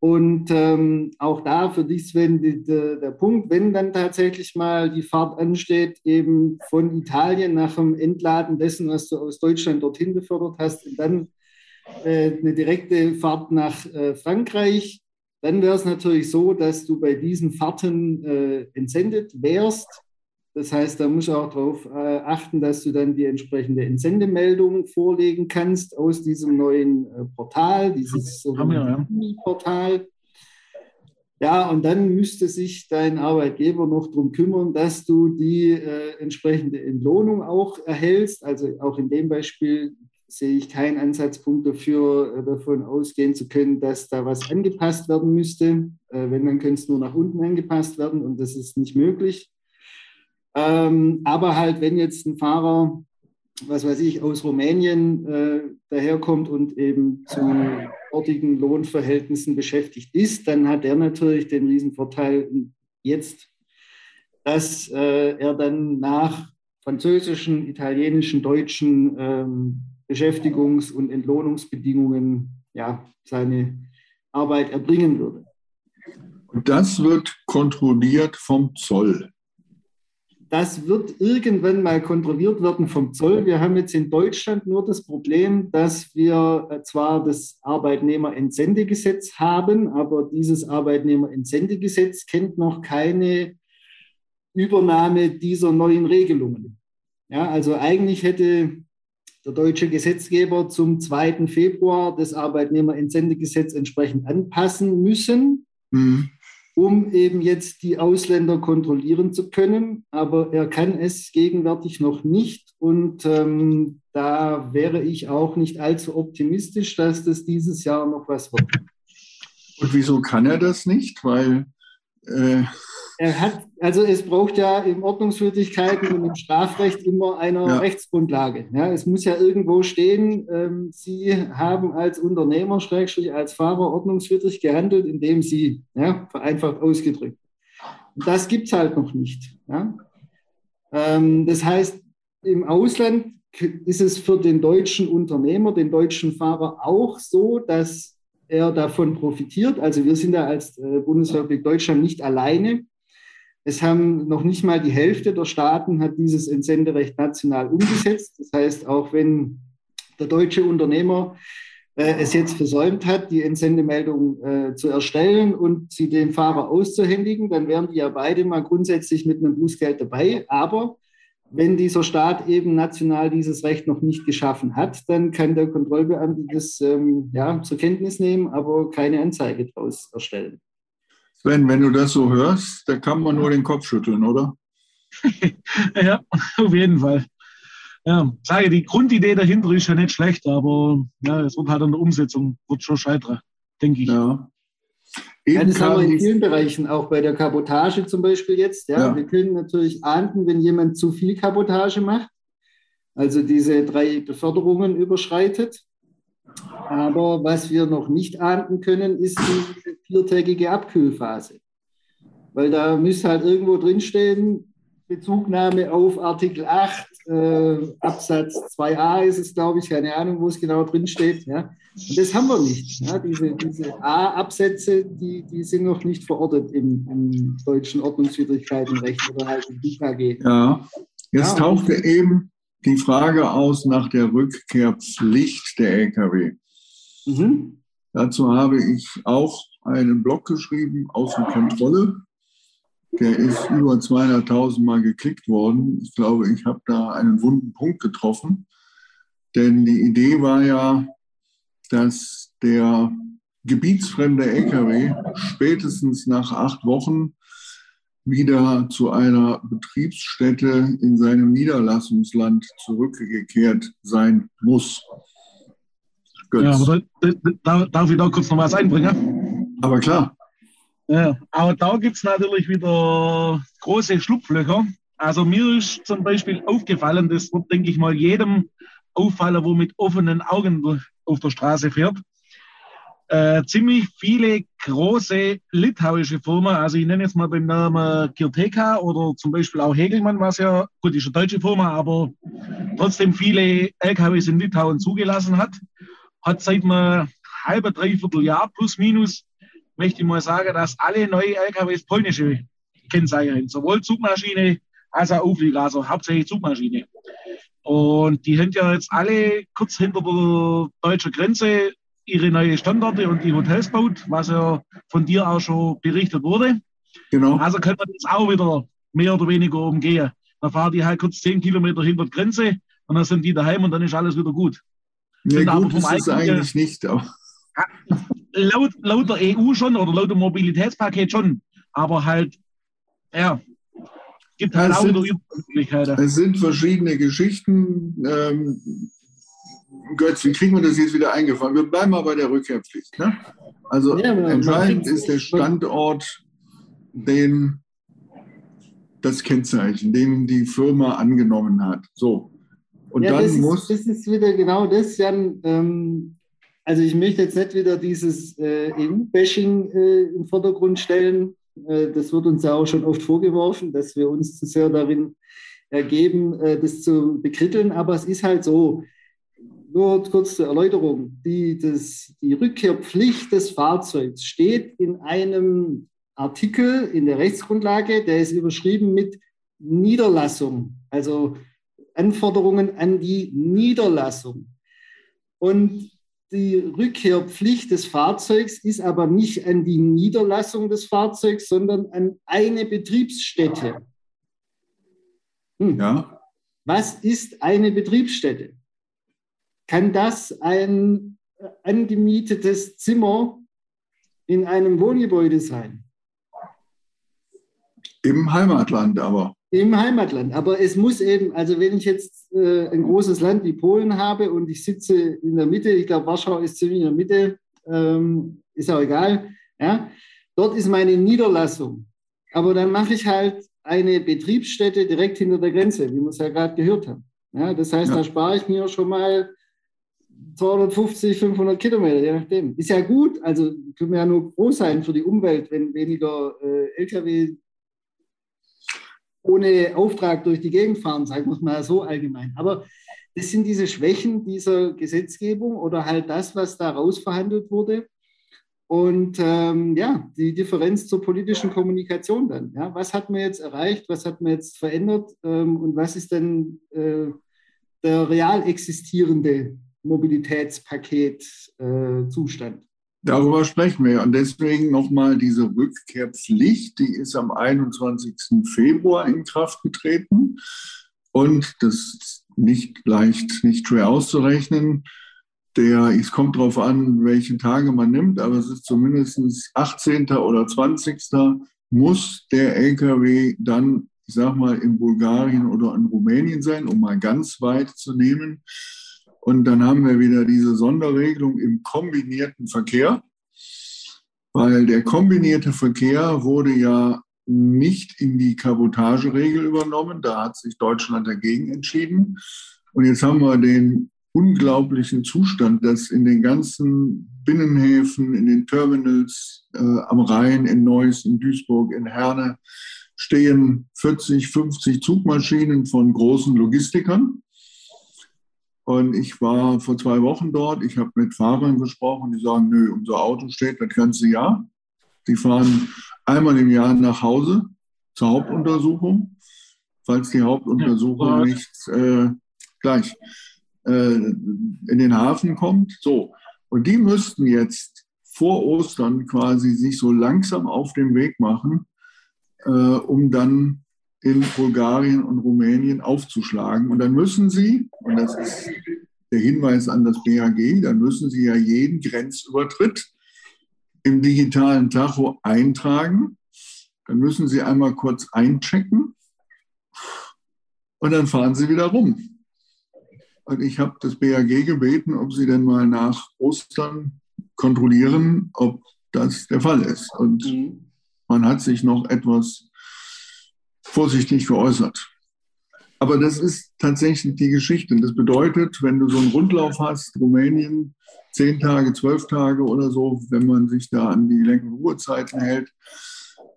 E: Und ähm, auch da für dich, Sven, die, der, der Punkt, wenn dann tatsächlich mal die Fahrt ansteht, eben von Italien nach dem Entladen dessen, was du aus Deutschland dorthin befördert hast, und dann eine direkte Fahrt nach äh, Frankreich, dann wäre es natürlich so, dass du bei diesen Fahrten äh, entsendet wärst. Das heißt, da musst du auch darauf äh, achten, dass du dann die entsprechende Entsendemeldung vorlegen kannst aus diesem neuen äh, Portal, dieses sogenannte Portal. Ja, und dann müsste sich dein Arbeitgeber noch darum kümmern, dass du die äh, entsprechende Entlohnung auch erhältst. Also auch in dem Beispiel sehe ich keinen Ansatzpunkt dafür, äh, davon ausgehen zu können, dass da was angepasst werden müsste. Äh, wenn, dann könnte es nur nach unten angepasst werden und das ist nicht möglich. Ähm, aber halt, wenn jetzt ein Fahrer, was weiß ich, aus Rumänien äh, daherkommt und eben zu dortigen Lohnverhältnissen beschäftigt ist, dann hat er natürlich den Riesenvorteil jetzt, dass er dann nach französischen, italienischen, deutschen ähm, Beschäftigungs- und Entlohnungsbedingungen ja, seine Arbeit erbringen würde.
C: Und das wird kontrolliert vom Zoll.
E: Das wird irgendwann mal kontrolliert werden vom Zoll. Wir haben jetzt in Deutschland nur das Problem, dass wir äh, zwar das Arbeitnehmerentsendegesetz haben, aber dieses Arbeitnehmerentsendegesetz kennt noch keine Übernahme dieser neuen Regelungen. Ja, also eigentlich hätte der deutsche Gesetzgeber zum 2. Februar das Arbeitnehmerentsendegesetz entsprechend anpassen müssen, mhm. um eben jetzt die Ausländer kontrollieren zu können. Aber er kann es gegenwärtig noch nicht. Und ähm, da wäre ich auch nicht allzu optimistisch, dass das dieses Jahr noch was wird.
C: Und wieso kann er das nicht? Weil
E: äh er hat, also es braucht ja im Ordnungswidrigkeiten und im Strafrecht immer eine ja. Rechtsgrundlage. Ja, es muss ja irgendwo stehen, ähm, Sie haben als Unternehmer, Schrägstrich als Fahrer ordnungswidrig gehandelt, indem Sie, ja, vereinfacht ausgedrückt. Und das gibt es halt noch nicht. Ja. Ähm, das heißt, im Ausland ist es für den deutschen Unternehmer, den deutschen Fahrer auch so, dass er davon profitiert. Also wir sind da als äh, Bundesrepublik Deutschland nicht alleine. Es haben noch nicht mal die Hälfte der Staaten hat dieses Entsenderecht national umgesetzt. Das heißt, auch wenn der deutsche Unternehmer äh, es jetzt versäumt hat, die Entsendemeldung äh, zu erstellen und sie dem Fahrer auszuhändigen, dann wären die ja beide mal grundsätzlich mit einem Bußgeld dabei. Aber wenn dieser Staat eben national dieses Recht noch nicht geschaffen hat, dann kann der Kontrollbeamte das ähm, ja, zur Kenntnis nehmen, aber keine Anzeige daraus erstellen.
C: Sven, wenn du das so hörst, da kann man nur den Kopf schütteln, oder?
D: ja, auf jeden Fall. Ja, sage, die Grundidee dahinter ist ja nicht schlecht, aber ja, es wird halt an der Umsetzung wird schon scheitern, denke ich. Ja.
E: Ja, das haben wir in vielen Bereichen, auch bei der Kabotage zum Beispiel jetzt. Ja, ja. Wir können natürlich ahnden, wenn jemand zu viel Kabotage macht, also diese drei Beförderungen überschreitet. Aber was wir noch nicht ahnden können, ist die viertägige Abkühlphase. Weil da müsste halt irgendwo drinstehen, Bezugnahme auf Artikel 8, äh, Absatz 2a ist es, glaube ich, keine Ahnung, wo es genau drinsteht. Ja? Und das haben wir nicht. Ja? Diese, diese A-Absätze, die, die sind noch nicht verortet im, im deutschen Ordnungswidrigkeitenrecht oder halt im BKG.
C: Ja, jetzt ja, tauchte eben die Frage aus nach der Rückkehrpflicht der Lkw. Mhm. Dazu habe ich auch einen Blog geschrieben, Außenkontrolle. der ist über 200.000 Mal geklickt worden. Ich glaube, ich habe da einen wunden Punkt getroffen. Denn die Idee war ja, dass der gebietsfremde Lkw spätestens nach acht Wochen wieder zu einer Betriebsstätte in seinem Niederlassungsland zurückgekehrt sein muss.
D: Götz. Ja, da, darf ich da kurz noch was einbringen?
C: Aber klar.
D: Ja, aber da gibt es natürlich wieder große Schlupflöcher. Also mir ist zum Beispiel aufgefallen, das wird, denke ich mal, jedem auffallen, wo mit offenen Augen auf der Straße fährt äh, ziemlich viele große litauische Firmen, also ich nenne jetzt mal beim Namen Kirteka oder zum Beispiel auch Hegelmann, was ja, gut, ist eine deutsche Firma, aber trotzdem viele LKWs in Litauen zugelassen hat, hat seit einem halben, dreiviertel Jahr plus minus, möchte ich mal sagen, dass alle neue LKWs polnische Kennzeichen sowohl Zugmaschine als auch Auflieger, also hauptsächlich Zugmaschine. Und die haben ja jetzt alle kurz hinter der deutschen Grenze ihre neue Standorte und die Hotels baut, was ja von dir auch schon berichtet wurde. Genau. Also können wir das auch wieder mehr oder weniger umgehen. Dann fahren die halt kurz zehn Kilometer hinter die Grenze und dann sind die daheim und dann ist alles wieder gut.
C: Nee, gut ist es eigentlich nicht.
D: Laut, laut der EU schon oder laut dem Mobilitätspaket schon. Aber halt, ja, gibt halt
C: es auch sind, wieder Möglichkeiten. Es sind verschiedene Geschichten. Ähm, Götz, wie kriegen wir das jetzt wieder eingefahren? Wir bleiben mal bei der Rückkehrpflicht. Ne? Also ja, entscheidend ist der Standort, den das Kennzeichen, den die Firma angenommen hat. So.
E: Und ja, dann das muss. Ist, das ist wieder genau das, Jan. Ähm, also ich möchte jetzt nicht wieder dieses äh, EU-Bashing äh, im Vordergrund stellen. Äh, das wird uns ja auch schon oft vorgeworfen, dass wir uns zu sehr darin ergeben, äh, das zu bekritteln. Aber es ist halt so, nur kurz zur Erläuterung. Die, das, die Rückkehrpflicht des Fahrzeugs steht in einem Artikel in der Rechtsgrundlage, der ist überschrieben mit Niederlassung, also Anforderungen an die Niederlassung. Und die Rückkehrpflicht des Fahrzeugs ist aber nicht an die Niederlassung des Fahrzeugs, sondern an eine Betriebsstätte. Hm. Ja. Was ist eine Betriebsstätte? Kann das ein äh, angemietetes Zimmer in einem Wohngebäude sein.
C: Im Heimatland aber.
E: Im Heimatland. Aber es muss eben, also wenn ich jetzt äh, ein großes Land wie Polen habe und ich sitze in der Mitte, ich glaube, Warschau ist ziemlich in der Mitte, ähm, ist auch egal, ja, dort ist meine Niederlassung. Aber dann mache ich halt eine Betriebsstätte direkt hinter der Grenze, wie wir es ja gerade gehört haben. Ja, das heißt, ja. da spare ich mir schon mal 250, 500 Kilometer, je nachdem. Ist ja gut, also können wir ja nur froh sein für die Umwelt, wenn weniger äh, Lkw ohne Auftrag durch die Gegend fahren, sagen wir es mal so allgemein. Aber das sind diese Schwächen dieser Gesetzgebung oder halt das, was da rausverhandelt wurde. Und ähm, ja, die Differenz zur politischen Kommunikation dann. Ja, was hat man jetzt erreicht, was hat man jetzt verändert ähm, und was ist denn äh, der real existierende Mobilitätspaket-Zustand. Äh,
C: Darüber sprechen wir. Und deswegen nochmal diese Rückkehrpflicht, die ist am 21. Februar in Kraft getreten. Und das ist nicht leicht, nicht schwer auszurechnen. Der, es kommt darauf an, welche Tage man nimmt, aber es ist zumindest 18. oder 20. muss der LKW dann, ich sag mal, in Bulgarien oder in Rumänien sein, um mal ganz weit zu nehmen. Und dann haben wir wieder diese Sonderregelung im kombinierten Verkehr, weil der kombinierte Verkehr wurde ja nicht in die Kabotageregel übernommen. Da hat sich Deutschland dagegen entschieden. Und jetzt haben wir den unglaublichen Zustand, dass in den ganzen Binnenhäfen, in den Terminals äh, am Rhein, in Neuss, in Duisburg, in Herne stehen 40, 50 Zugmaschinen von großen Logistikern. Und ich war vor zwei Wochen dort. Ich habe mit Fahrern gesprochen, die sagen, nö, unser Auto steht das ganze Jahr. Die fahren einmal im Jahr nach Hause zur Hauptuntersuchung, falls die Hauptuntersuchung nicht äh, gleich äh, in den Hafen kommt. So. Und die müssten jetzt vor Ostern quasi sich so langsam auf den Weg machen, äh, um dann in Bulgarien und Rumänien aufzuschlagen. Und dann müssen Sie, und das ist der Hinweis an das BHG, dann müssen Sie ja jeden Grenzübertritt im digitalen Tacho eintragen. Dann müssen Sie einmal kurz einchecken und dann fahren Sie wieder rum. Und ich habe das BAG gebeten, ob sie denn mal nach Ostern kontrollieren, ob das der Fall ist. Und mhm. man hat sich noch etwas vorsichtig geäußert. Aber das ist tatsächlich die Geschichte. Das bedeutet, wenn du so einen Rundlauf hast, Rumänien, zehn Tage, zwölf Tage oder so, wenn man sich da an die längeren Ruhezeiten hält,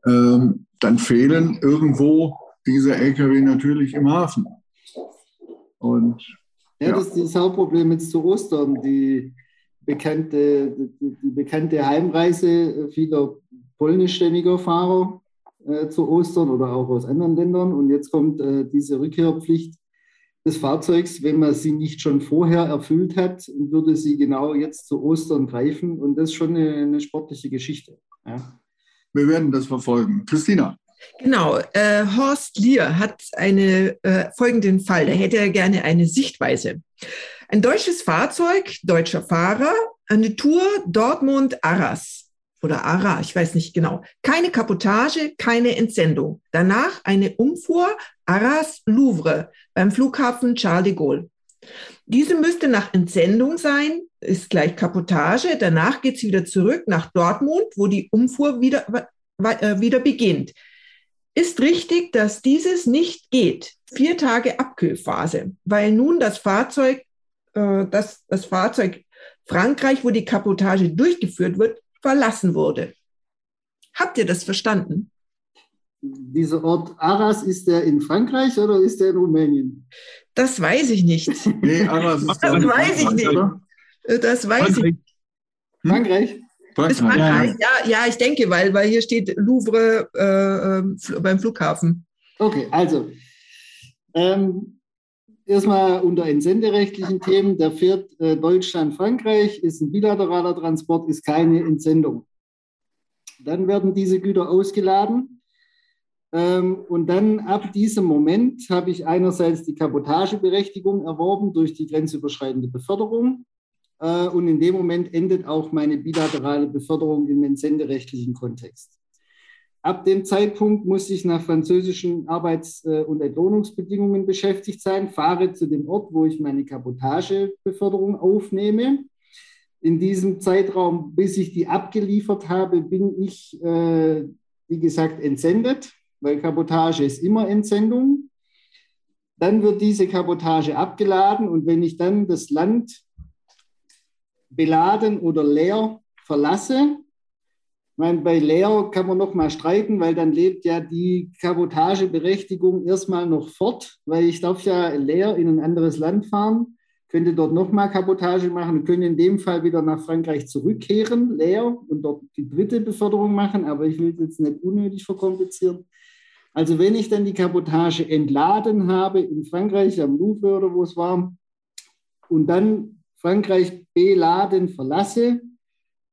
C: ähm, dann fehlen irgendwo diese Lkw natürlich im Hafen.
E: Und ja, ja. das ist das Hauptproblem jetzt zu Ostern. Die bekannte, die, die bekannte Heimreise vieler polnischstämmiger Fahrer äh, zu Ostern oder auch aus anderen Ländern. Und jetzt kommt äh, diese Rückkehrpflicht des Fahrzeugs, wenn man sie nicht schon vorher erfüllt hat, würde sie genau jetzt zu Ostern greifen. Und das ist schon eine, eine sportliche Geschichte. Ja.
C: Wir werden das verfolgen. Christina.
B: Genau, äh, Horst Lier hat eine, äh, folgenden Fall, da hätte er gerne eine Sichtweise. Ein deutsches Fahrzeug, deutscher Fahrer, eine Tour Dortmund-Arras oder Ara, ich weiß nicht genau. Keine Kapotage, keine Entsendung. Danach eine Umfuhr Arras-Louvre beim Flughafen Charles de Gaulle. Diese müsste nach Entsendung sein, ist gleich Kapotage. Danach geht's wieder zurück nach Dortmund, wo die Umfuhr wieder, äh, wieder beginnt ist richtig, dass dieses nicht geht. Vier Tage Abkühlphase, weil nun das Fahrzeug, äh, das, das Fahrzeug Frankreich, wo die Kapotage durchgeführt wird, verlassen wurde. Habt ihr das verstanden?
E: Dieser Ort Arras, ist der in Frankreich oder ist der in Rumänien?
B: Das weiß ich nicht.
C: Nee, Arras ist das
B: weiß ich nicht. Oder? Das weiß ich.
E: Frankreich?
B: Frankreich. Ist Frankreich? Ja. ja, ich denke, weil, weil hier steht Louvre äh, ähm, beim Flughafen.
E: Okay, also ähm, erstmal unter entsenderechtlichen Themen, da fährt äh, Deutschland-Frankreich, ist ein bilateraler Transport, ist keine Entsendung. Dann werden diese Güter ausgeladen. Ähm, und dann ab diesem Moment habe ich einerseits die Kabotageberechtigung erworben durch die grenzüberschreitende Beförderung. Äh, und in dem Moment endet auch meine bilaterale Beförderung im entsenderechtlichen Kontext. Ab dem Zeitpunkt muss ich nach französischen Arbeits- äh, und Entlohnungsbedingungen beschäftigt sein, fahre zu dem Ort, wo ich meine Kabotagebeförderung aufnehme. In diesem Zeitraum, bis ich die abgeliefert habe, bin ich, äh, wie gesagt, entsendet, weil Kabotage ist immer Entsendung. Dann wird diese Kabotage abgeladen und wenn ich dann das Land beladen oder leer verlasse. Meine, bei leer kann man noch mal streiten, weil dann lebt ja die Kabotageberechtigung erstmal noch fort, weil ich darf ja leer in ein anderes Land fahren, könnte dort noch mal Kabotage machen könnte in dem Fall wieder nach Frankreich zurückkehren, leer und dort die dritte Beförderung machen, aber ich will es jetzt nicht unnötig verkomplizieren. Also wenn ich dann die Kabotage entladen habe in Frankreich am Louvre oder wo es war und dann Frankreich beladen verlasse,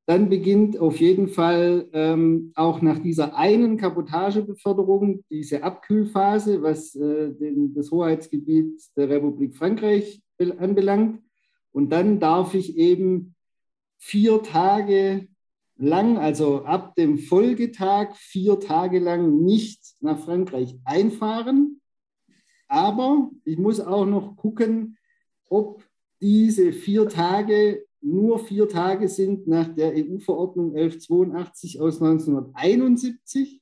E: dann beginnt auf jeden Fall ähm, auch nach dieser einen Kabotagebeförderung diese Abkühlphase, was äh, den, das Hoheitsgebiet der Republik Frankreich anbelangt. Und dann darf ich eben vier Tage lang, also ab dem Folgetag, vier Tage lang nicht nach Frankreich einfahren. Aber ich muss auch noch gucken, ob diese vier Tage nur vier Tage sind nach der EU-Verordnung 1182 aus 1971,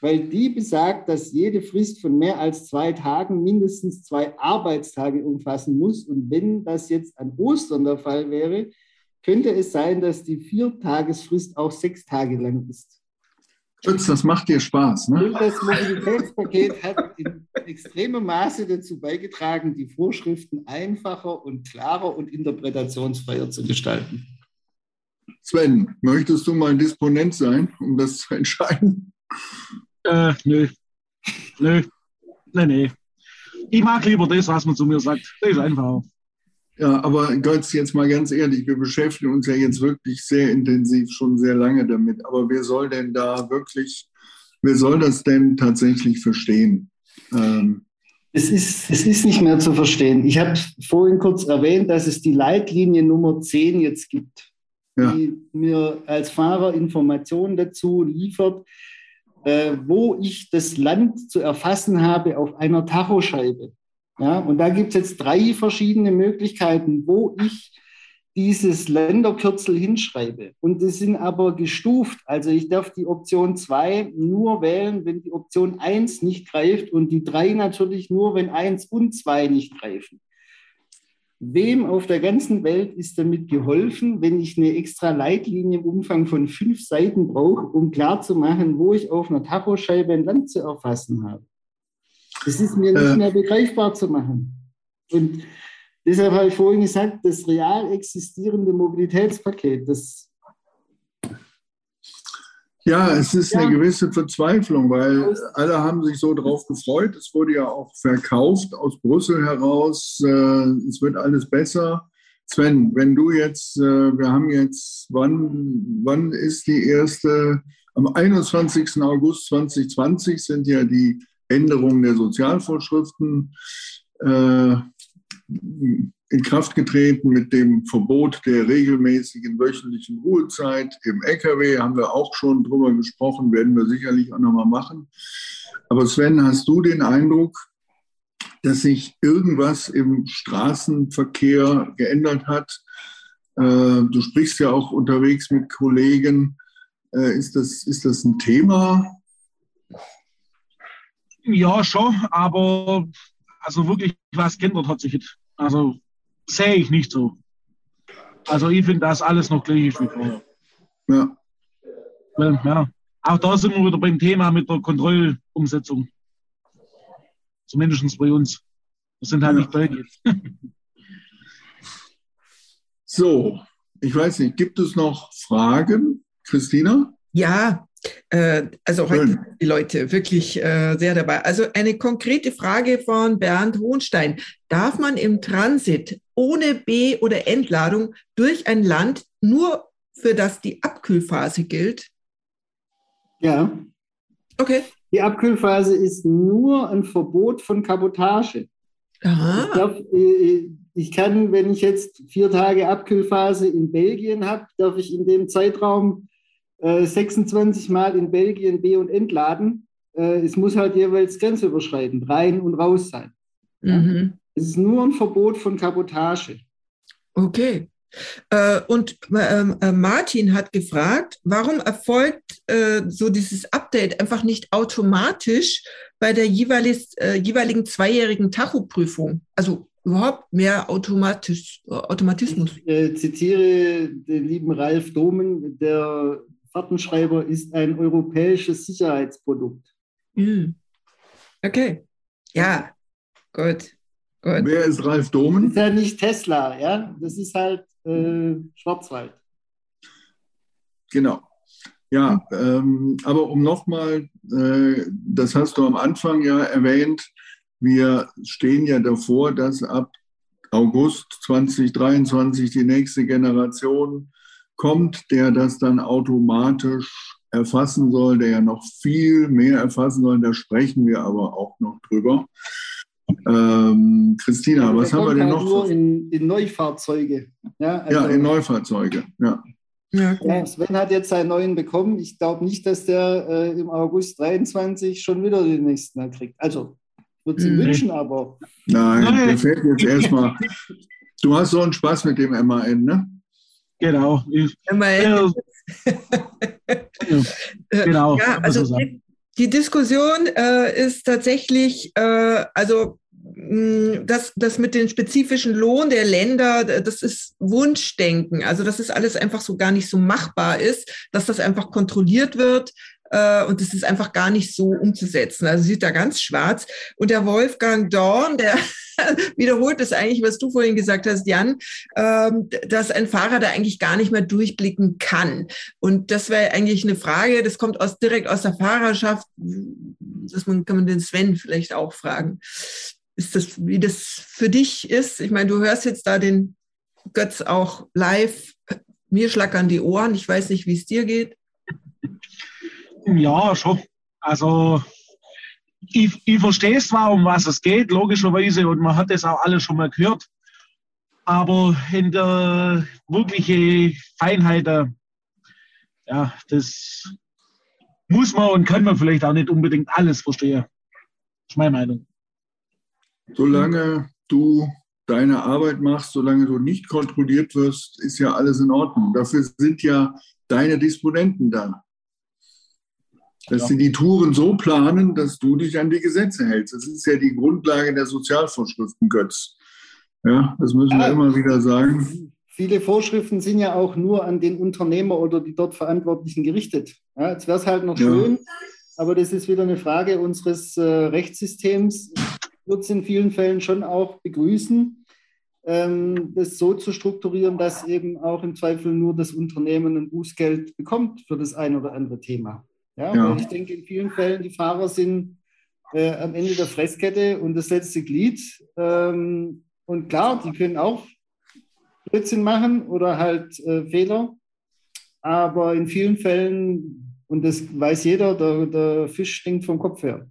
E: weil die besagt, dass jede Frist von mehr als zwei Tagen mindestens zwei Arbeitstage umfassen muss. Und wenn das jetzt an Ostern der Fall wäre, könnte es sein, dass die Viertagesfrist auch sechs Tage lang ist.
C: Schütz, das macht dir Spaß. Ne?
E: Und das Mobilitätspaket hat in extremem Maße dazu beigetragen, die Vorschriften einfacher und klarer und interpretationsfreier zu gestalten.
C: Sven, möchtest du mal Disponent sein, um das zu entscheiden?
D: Äh, nö. Nö. Nee, nee. Ich mag lieber das, was man zu mir sagt. Das ist einfach.
C: Ja, aber Götz, jetzt mal ganz ehrlich, wir beschäftigen uns ja jetzt wirklich sehr intensiv schon sehr lange damit. Aber wer soll denn da wirklich wer soll das denn tatsächlich verstehen?
E: Ähm, es ist, es ist nicht mehr zu verstehen. Ich habe vorhin kurz erwähnt, dass es die Leitlinie Nummer 10 jetzt gibt, ja. die mir als Fahrer Informationen dazu liefert, äh, wo ich das Land zu erfassen habe auf einer Tachoscheibe. Ja, und da gibt es jetzt drei verschiedene Möglichkeiten, wo ich dieses Länderkürzel hinschreibe. Und die sind aber gestuft. Also ich darf die Option 2 nur wählen, wenn die Option 1 nicht greift und die 3 natürlich nur, wenn 1 und 2 nicht greifen. Wem auf der ganzen Welt ist damit geholfen, wenn ich eine extra Leitlinie im Umfang von fünf Seiten brauche, um klarzumachen, wo ich auf einer Tachoscheibe ein Land zu erfassen habe? Das ist mir nicht äh. mehr begreifbar zu machen. Und deshalb habe ich vorhin gesagt, das real existierende Mobilitätspaket, das
C: ja, es ist ja. eine gewisse Verzweiflung, weil alle haben sich so drauf gefreut. Es wurde ja auch verkauft aus Brüssel heraus. Äh, es wird alles besser. Sven, wenn du jetzt, äh, wir haben jetzt, wann, wann ist die erste? Am 21. August 2020 sind ja die Änderungen der Sozialvorschriften äh, in Kraft getreten mit dem Verbot der regelmäßigen wöchentlichen Ruhezeit im Lkw. Haben wir auch schon drüber gesprochen, werden wir sicherlich auch nochmal machen. Aber Sven, hast du den Eindruck, dass sich irgendwas im Straßenverkehr geändert hat? Äh, du sprichst ja auch unterwegs mit Kollegen. Äh, ist, das, ist das ein Thema?
D: Ja, schon, aber also wirklich was geändert hat sich nicht. Also sehe ich nicht so. Also ich finde das alles noch gleich wie vorher. Ja. Weil, ja. Auch da sind wir wieder beim Thema mit der Kontrollumsetzung. Zumindest bei uns. Das sind halt ja. nicht Belgien.
C: so, ich weiß nicht, gibt es noch Fragen, Christina?
B: Ja, also heute sind die Leute wirklich äh, sehr dabei. Also eine konkrete Frage von Bernd Hohenstein. Darf man im Transit ohne B- oder Entladung durch ein Land nur für das die Abkühlphase gilt?
E: Ja. Okay. Die Abkühlphase ist nur ein Verbot von Kabotage. Aha. Ich, darf, äh, ich kann, wenn ich jetzt vier Tage Abkühlphase in Belgien habe, darf ich in dem Zeitraum 26 äh, Mal in Belgien B- und entladen. Äh, es muss halt jeweils grenzüberschreitend rein und raus sein. Mhm. Es ist nur ein Verbot von Kabotage.
B: Okay. Äh, und ähm, Martin hat gefragt, warum erfolgt so dieses Update einfach nicht automatisch bei der jeweiligen zweijährigen Tachoprüfung? Also überhaupt mehr automatisch, Automatismus.
E: Ich zitiere den lieben Ralf Domen, der Fahrtenschreiber ist ein europäisches Sicherheitsprodukt.
B: Hm. Okay. Ja, gut.
C: gut. Wer ist Ralf Domen?
E: Das ist ja nicht Tesla, ja. Das ist halt äh, Schwarzwald.
C: Genau. Ja, ähm, aber um nochmal, äh, das hast du am Anfang ja erwähnt, wir stehen ja davor, dass ab August 2023 die nächste Generation kommt, der das dann automatisch erfassen soll, der ja noch viel mehr erfassen soll. Da sprechen wir aber auch noch drüber. Ähm, Christina, was haben wir denn halt noch?
E: Nur in, in Neufahrzeuge.
C: Ja, also, ja, in Neufahrzeuge, ja.
E: Ja, ja, Sven hat jetzt seinen neuen bekommen. Ich glaube nicht, dass der äh, im August 23 schon wieder den nächsten kriegt. Also, würde sie mhm. wünschen, aber.
C: Nein, der fällt jetzt erstmal. Du hast so einen Spaß mit dem MAN, ne?
D: Genau. Ich.
B: Äh, genau. Ja, also die, die Diskussion äh, ist tatsächlich, äh, also das, das mit dem spezifischen Lohn der Länder, das ist Wunschdenken. Also, dass es alles einfach so gar nicht so machbar ist, dass das einfach kontrolliert wird äh, und das ist einfach gar nicht so umzusetzen. Also sieht da ganz schwarz. Und der Wolfgang Dorn, der wiederholt das eigentlich, was du vorhin gesagt hast, Jan, ähm, dass ein Fahrer da eigentlich gar nicht mehr durchblicken kann. Und das wäre eigentlich eine Frage, das kommt aus, direkt aus der Fahrerschaft. Das kann man den Sven vielleicht auch fragen. Ist das, wie das für dich ist? Ich meine, du hörst jetzt da den Götz auch live. Mir schlackern die Ohren. Ich weiß nicht, wie es dir geht.
D: Ja, schon. Also ich, ich verstehe zwar, um was es geht, logischerweise, und man hat das auch alles schon mal gehört, aber in der wirklichen Feinheit, äh, ja, das muss man und kann man vielleicht auch nicht unbedingt alles verstehen. Das ist meine Meinung.
C: Solange du deine Arbeit machst, solange du nicht kontrolliert wirst, ist ja alles in Ordnung. Dafür sind ja deine Disponenten da. Dass ja. sie die Touren so planen, dass du dich an die Gesetze hältst. Das ist ja die Grundlage der Sozialvorschriften, Götz. Ja, das müssen ja. wir immer wieder sagen.
E: Viele Vorschriften sind ja auch nur an den Unternehmer oder die dort Verantwortlichen gerichtet. Ja, jetzt wäre es halt noch schön, aber das ist wieder eine Frage unseres äh, Rechtssystems. Wird es in vielen Fällen schon auch begrüßen, ähm, das so zu strukturieren, dass eben auch im Zweifel nur das Unternehmen ein Bußgeld bekommt für das ein oder andere Thema. Ja, ja. Ich denke, in vielen Fällen die Fahrer sind äh, am Ende der Fresskette und das letzte Glied. Ähm, und klar, die können auch Blödsinn machen oder halt äh, Fehler. Aber in vielen Fällen, und das weiß jeder, der, der Fisch stinkt vom Kopf her.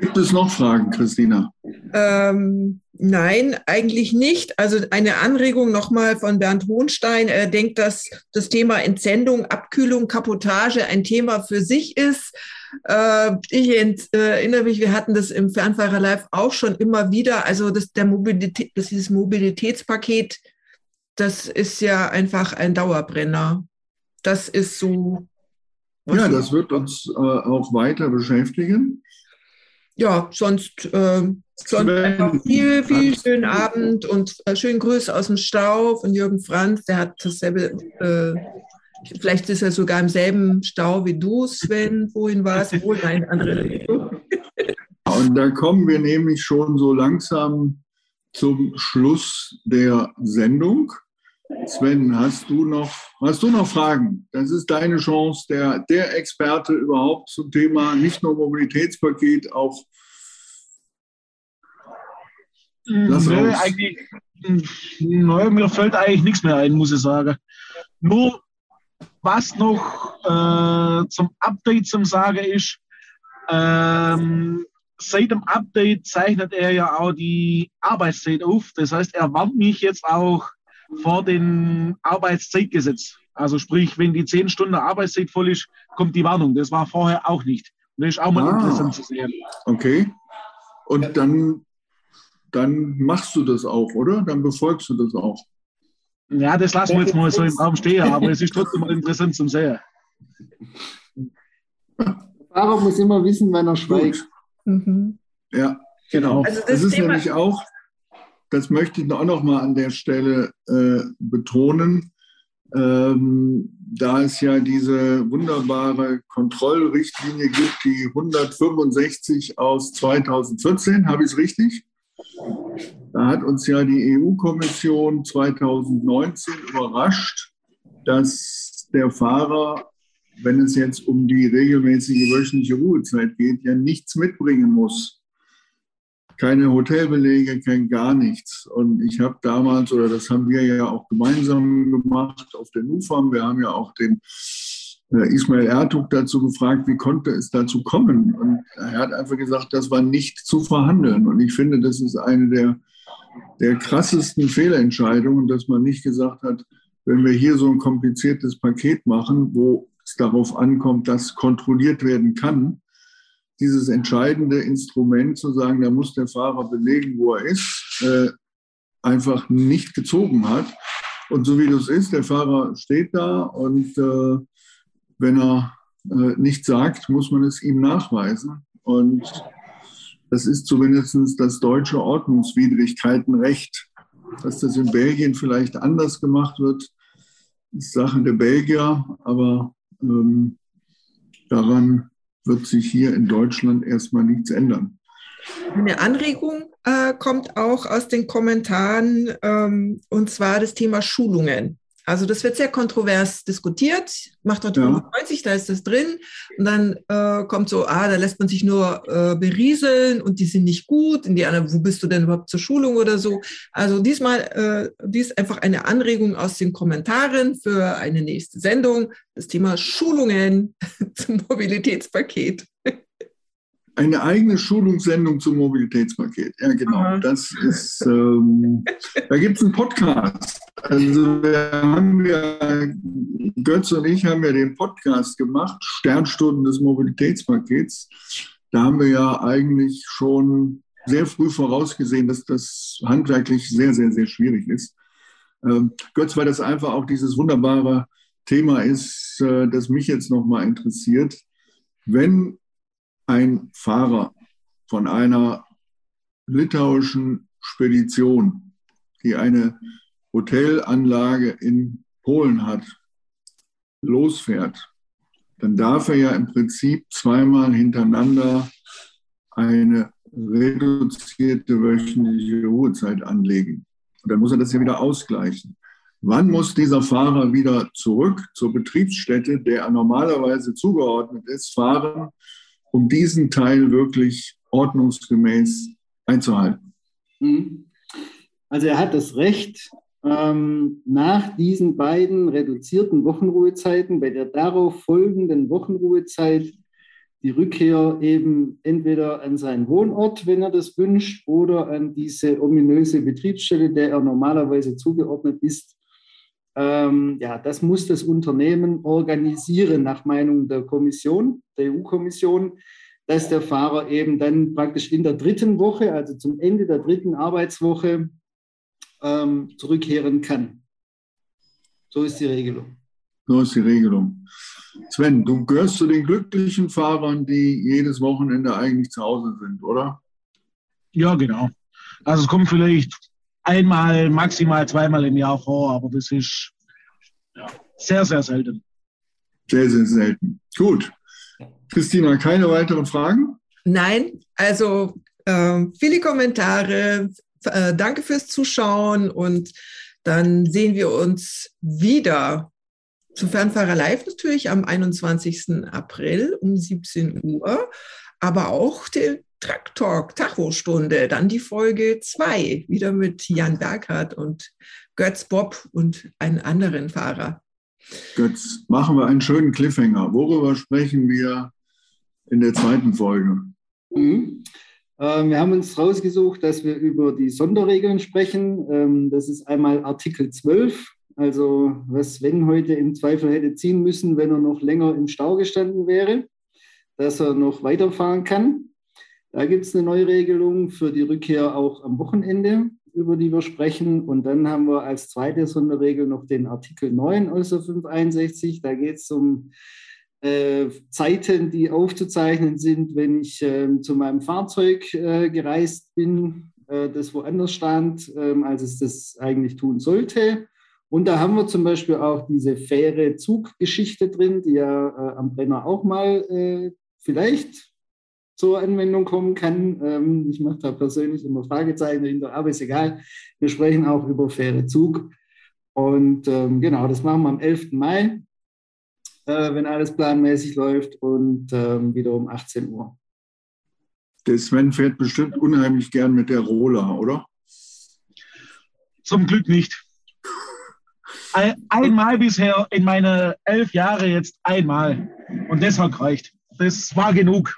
C: Gibt es noch Fragen, Christina?
B: Ähm, nein, eigentlich nicht. Also eine Anregung nochmal von Bernd Hohnstein. Er denkt, dass das Thema Entsendung, Abkühlung, Kapotage ein Thema für sich ist. Äh, ich erinnere mich, wir hatten das im Fernfahrer Live auch schon immer wieder. Also das, der Mobilität, das dieses Mobilitätspaket, das ist ja einfach ein Dauerbrenner. Das ist so.
C: Ja, das wird uns äh, auch weiter beschäftigen
B: ja, sonst, äh, sonst einfach viel, viel schönen Abend und äh, schönen Grüße aus dem Stau von Jürgen Franz. Der hat dasselbe, äh, vielleicht ist er sogar im selben Stau wie du, Sven, wohin warst. Wohl, nein, andere Richtung.
C: Und da kommen wir nämlich schon so langsam zum Schluss der Sendung. Sven, hast du noch, hast du noch Fragen? Das ist deine Chance, der, der Experte überhaupt zum Thema nicht nur Mobilitätspaket, auch.
D: Lass Nö, eigentlich, nö, mir fällt eigentlich nichts mehr ein, muss ich sagen. Nur was noch äh, zum Update zum Sagen ist, ähm, seit dem Update zeichnet er ja auch die Arbeitszeit auf. Das heißt, er warnt mich jetzt auch vor dem Arbeitszeitgesetz. Also sprich, wenn die zehn Stunden Arbeitszeit voll ist, kommt die Warnung. Das war vorher auch nicht. Das ist auch mal ah, interessant zu sehen.
C: Okay. Und ja. dann, dann machst du das auch, oder? Dann befolgst du das auch.
D: Ja, das lassen wir jetzt mal so im Raum stehen, aber es ist trotzdem mal interessant zum Sehen.
E: Der Fahrer muss immer wissen, wenn er schweigt.
C: Mhm. Ja, genau. Also das, das ist Thema nämlich auch, das möchte ich auch noch mal an der Stelle äh, betonen. Ähm, da es ja diese wunderbare Kontrollrichtlinie gibt, die 165 aus 2014, habe ich es richtig? Da hat uns ja die EU-Kommission 2019 überrascht, dass der Fahrer, wenn es jetzt um die regelmäßige wöchentliche Ruhezeit geht, ja nichts mitbringen muss keine Hotelbelege, kein gar nichts. Und ich habe damals, oder das haben wir ja auch gemeinsam gemacht auf der NUFAM, wir haben ja auch den äh, Ismail Ertug dazu gefragt, wie konnte es dazu kommen? Und er hat einfach gesagt, das war nicht zu verhandeln. Und ich finde, das ist eine der, der krassesten Fehlentscheidungen, dass man nicht gesagt hat, wenn wir hier so ein kompliziertes Paket machen, wo es darauf ankommt, dass kontrolliert werden kann, dieses entscheidende Instrument zu sagen, da muss der Fahrer belegen, wo er ist, äh, einfach nicht gezogen hat. Und so wie das ist, der Fahrer steht da und äh, wenn er äh, nichts sagt, muss man es ihm nachweisen. Und das ist zumindest das deutsche Ordnungswidrigkeitenrecht. Dass das in Belgien vielleicht anders gemacht wird, ist Sache der Belgier, aber ähm, daran wird sich hier in Deutschland erstmal nichts ändern.
B: Eine Anregung äh, kommt auch aus den Kommentaren, ähm, und zwar das Thema Schulungen. Also das wird sehr kontrovers diskutiert. Macht heute ja. 95, da ist das drin. Und dann äh, kommt so, ah, da lässt man sich nur äh, berieseln und die sind nicht gut. Und die anderen, wo bist du denn überhaupt zur Schulung oder so? Also diesmal, äh, dies ist einfach eine Anregung aus den Kommentaren für eine nächste Sendung. Das Thema Schulungen zum Mobilitätspaket
C: eine eigene Schulungssendung zum Mobilitätspaket. Ja, genau. Aha. Das ist, ähm, da gibt es einen Podcast. Also wir haben ja, Götz und ich haben ja den Podcast gemacht, Sternstunden des Mobilitätspakets. Da haben wir ja eigentlich schon sehr früh vorausgesehen, dass das handwerklich sehr, sehr, sehr schwierig ist. Ähm, Götz, weil das einfach auch dieses wunderbare Thema ist, äh, das mich jetzt nochmal interessiert. Wenn ein Fahrer von einer litauischen Spedition, die eine Hotelanlage in Polen hat, losfährt, dann darf er ja im Prinzip zweimal hintereinander eine reduzierte wöchentliche Ruhezeit anlegen. Und dann muss er das ja wieder ausgleichen. Wann muss dieser Fahrer wieder zurück zur Betriebsstätte, der er normalerweise zugeordnet ist, fahren, um diesen Teil wirklich ordnungsgemäß einzuhalten.
E: Mhm. Also er hat das Recht, ähm, nach diesen beiden reduzierten Wochenruhezeiten, bei der darauf folgenden Wochenruhezeit, die Rückkehr eben entweder an seinen Wohnort, wenn er das wünscht, oder an diese ominöse Betriebsstelle, der er normalerweise zugeordnet ist, ähm, ja, das muss das Unternehmen organisieren nach Meinung der Kommission, der EU-Kommission, dass der Fahrer eben dann praktisch in der dritten Woche, also zum Ende der dritten Arbeitswoche, ähm, zurückkehren kann. So ist die Regelung.
C: So ist die Regelung. Sven, du gehörst zu den glücklichen Fahrern, die jedes Wochenende eigentlich zu Hause sind, oder?
D: Ja, genau. Also es kommt vielleicht einmal, maximal zweimal im Jahr vor, aber das ist ja, sehr, sehr selten.
C: Sehr, sehr selten. Gut. Christina, keine weiteren Fragen?
B: Nein, also äh, viele Kommentare. Äh, danke fürs Zuschauen und dann sehen wir uns wieder zu Fernfahrer Live natürlich am 21. April um 17 Uhr, aber auch den Truck Talk, Tachostunde, dann die Folge 2, wieder mit Jan Berghardt und Götz Bob und einen anderen Fahrer.
C: Götz, machen wir einen schönen Cliffhanger. Worüber sprechen wir in der zweiten Folge?
E: Mhm. Ähm, wir haben uns rausgesucht, dass wir über die Sonderregeln sprechen. Ähm, das ist einmal Artikel 12, also was Sven heute im Zweifel hätte ziehen müssen, wenn er noch länger im Stau gestanden wäre, dass er noch weiterfahren kann. Da gibt es eine Neuregelung für die Rückkehr auch am Wochenende, über die wir sprechen. Und dann haben wir als zweite Sonderregel noch den Artikel 9 aus der 561. Da geht es um äh, Zeiten, die aufzuzeichnen sind, wenn ich äh, zu meinem Fahrzeug äh, gereist bin, äh, das woanders stand, ähm, als es das eigentlich tun sollte. Und da haben wir zum Beispiel auch diese faire Zuggeschichte drin, die ja äh, am Brenner auch mal äh, vielleicht zur Anwendung kommen kann. Ähm, ich mache da persönlich immer Fragezeichen dahinter, aber ist egal. Wir sprechen auch über faire Zug. Und ähm, genau, das machen wir am 11. Mai, äh, wenn alles planmäßig läuft und ähm, wieder um 18 Uhr.
C: Der Sven fährt bestimmt unheimlich gern mit der Rola, oder?
D: Zum Glück nicht. Einmal bisher in meine elf Jahre jetzt einmal. Und deshalb reicht. Das war genug.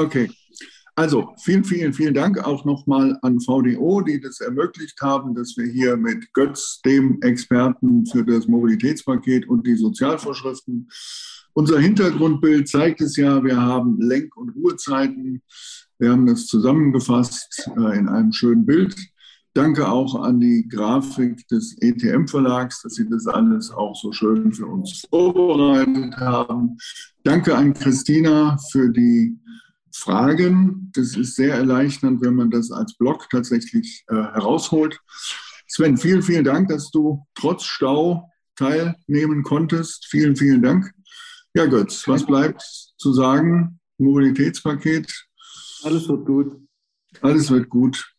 C: Okay. Also vielen, vielen, vielen Dank auch nochmal an VDO, die das ermöglicht haben, dass wir hier mit Götz, dem Experten für das Mobilitätspaket und die Sozialvorschriften, unser Hintergrundbild zeigt es ja, wir haben Lenk- und Ruhezeiten. Wir haben das zusammengefasst äh, in einem schönen Bild. Danke auch an die Grafik des ETM-Verlags, dass Sie das alles auch so schön für uns vorbereitet haben. Danke an Christina für die Fragen. Das ist sehr erleichternd, wenn man das als Blog tatsächlich äh, herausholt. Sven, vielen, vielen Dank, dass du trotz Stau teilnehmen konntest. Vielen, vielen Dank. Ja, Götz, was bleibt zu sagen? Mobilitätspaket.
E: Alles wird gut.
C: Alles wird gut.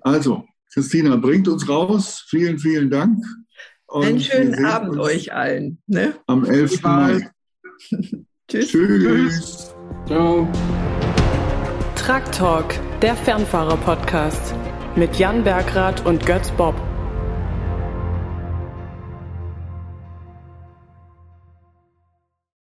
C: Also, Christina, bringt uns raus. Vielen, vielen Dank.
B: Und Einen schönen Abend euch allen. Ne?
C: Am 11. Mai. Tschüss. Tschüss.
A: Ciao. Truck Talk, der Fernfahrer-Podcast mit Jan Bergrath und Götz Bob.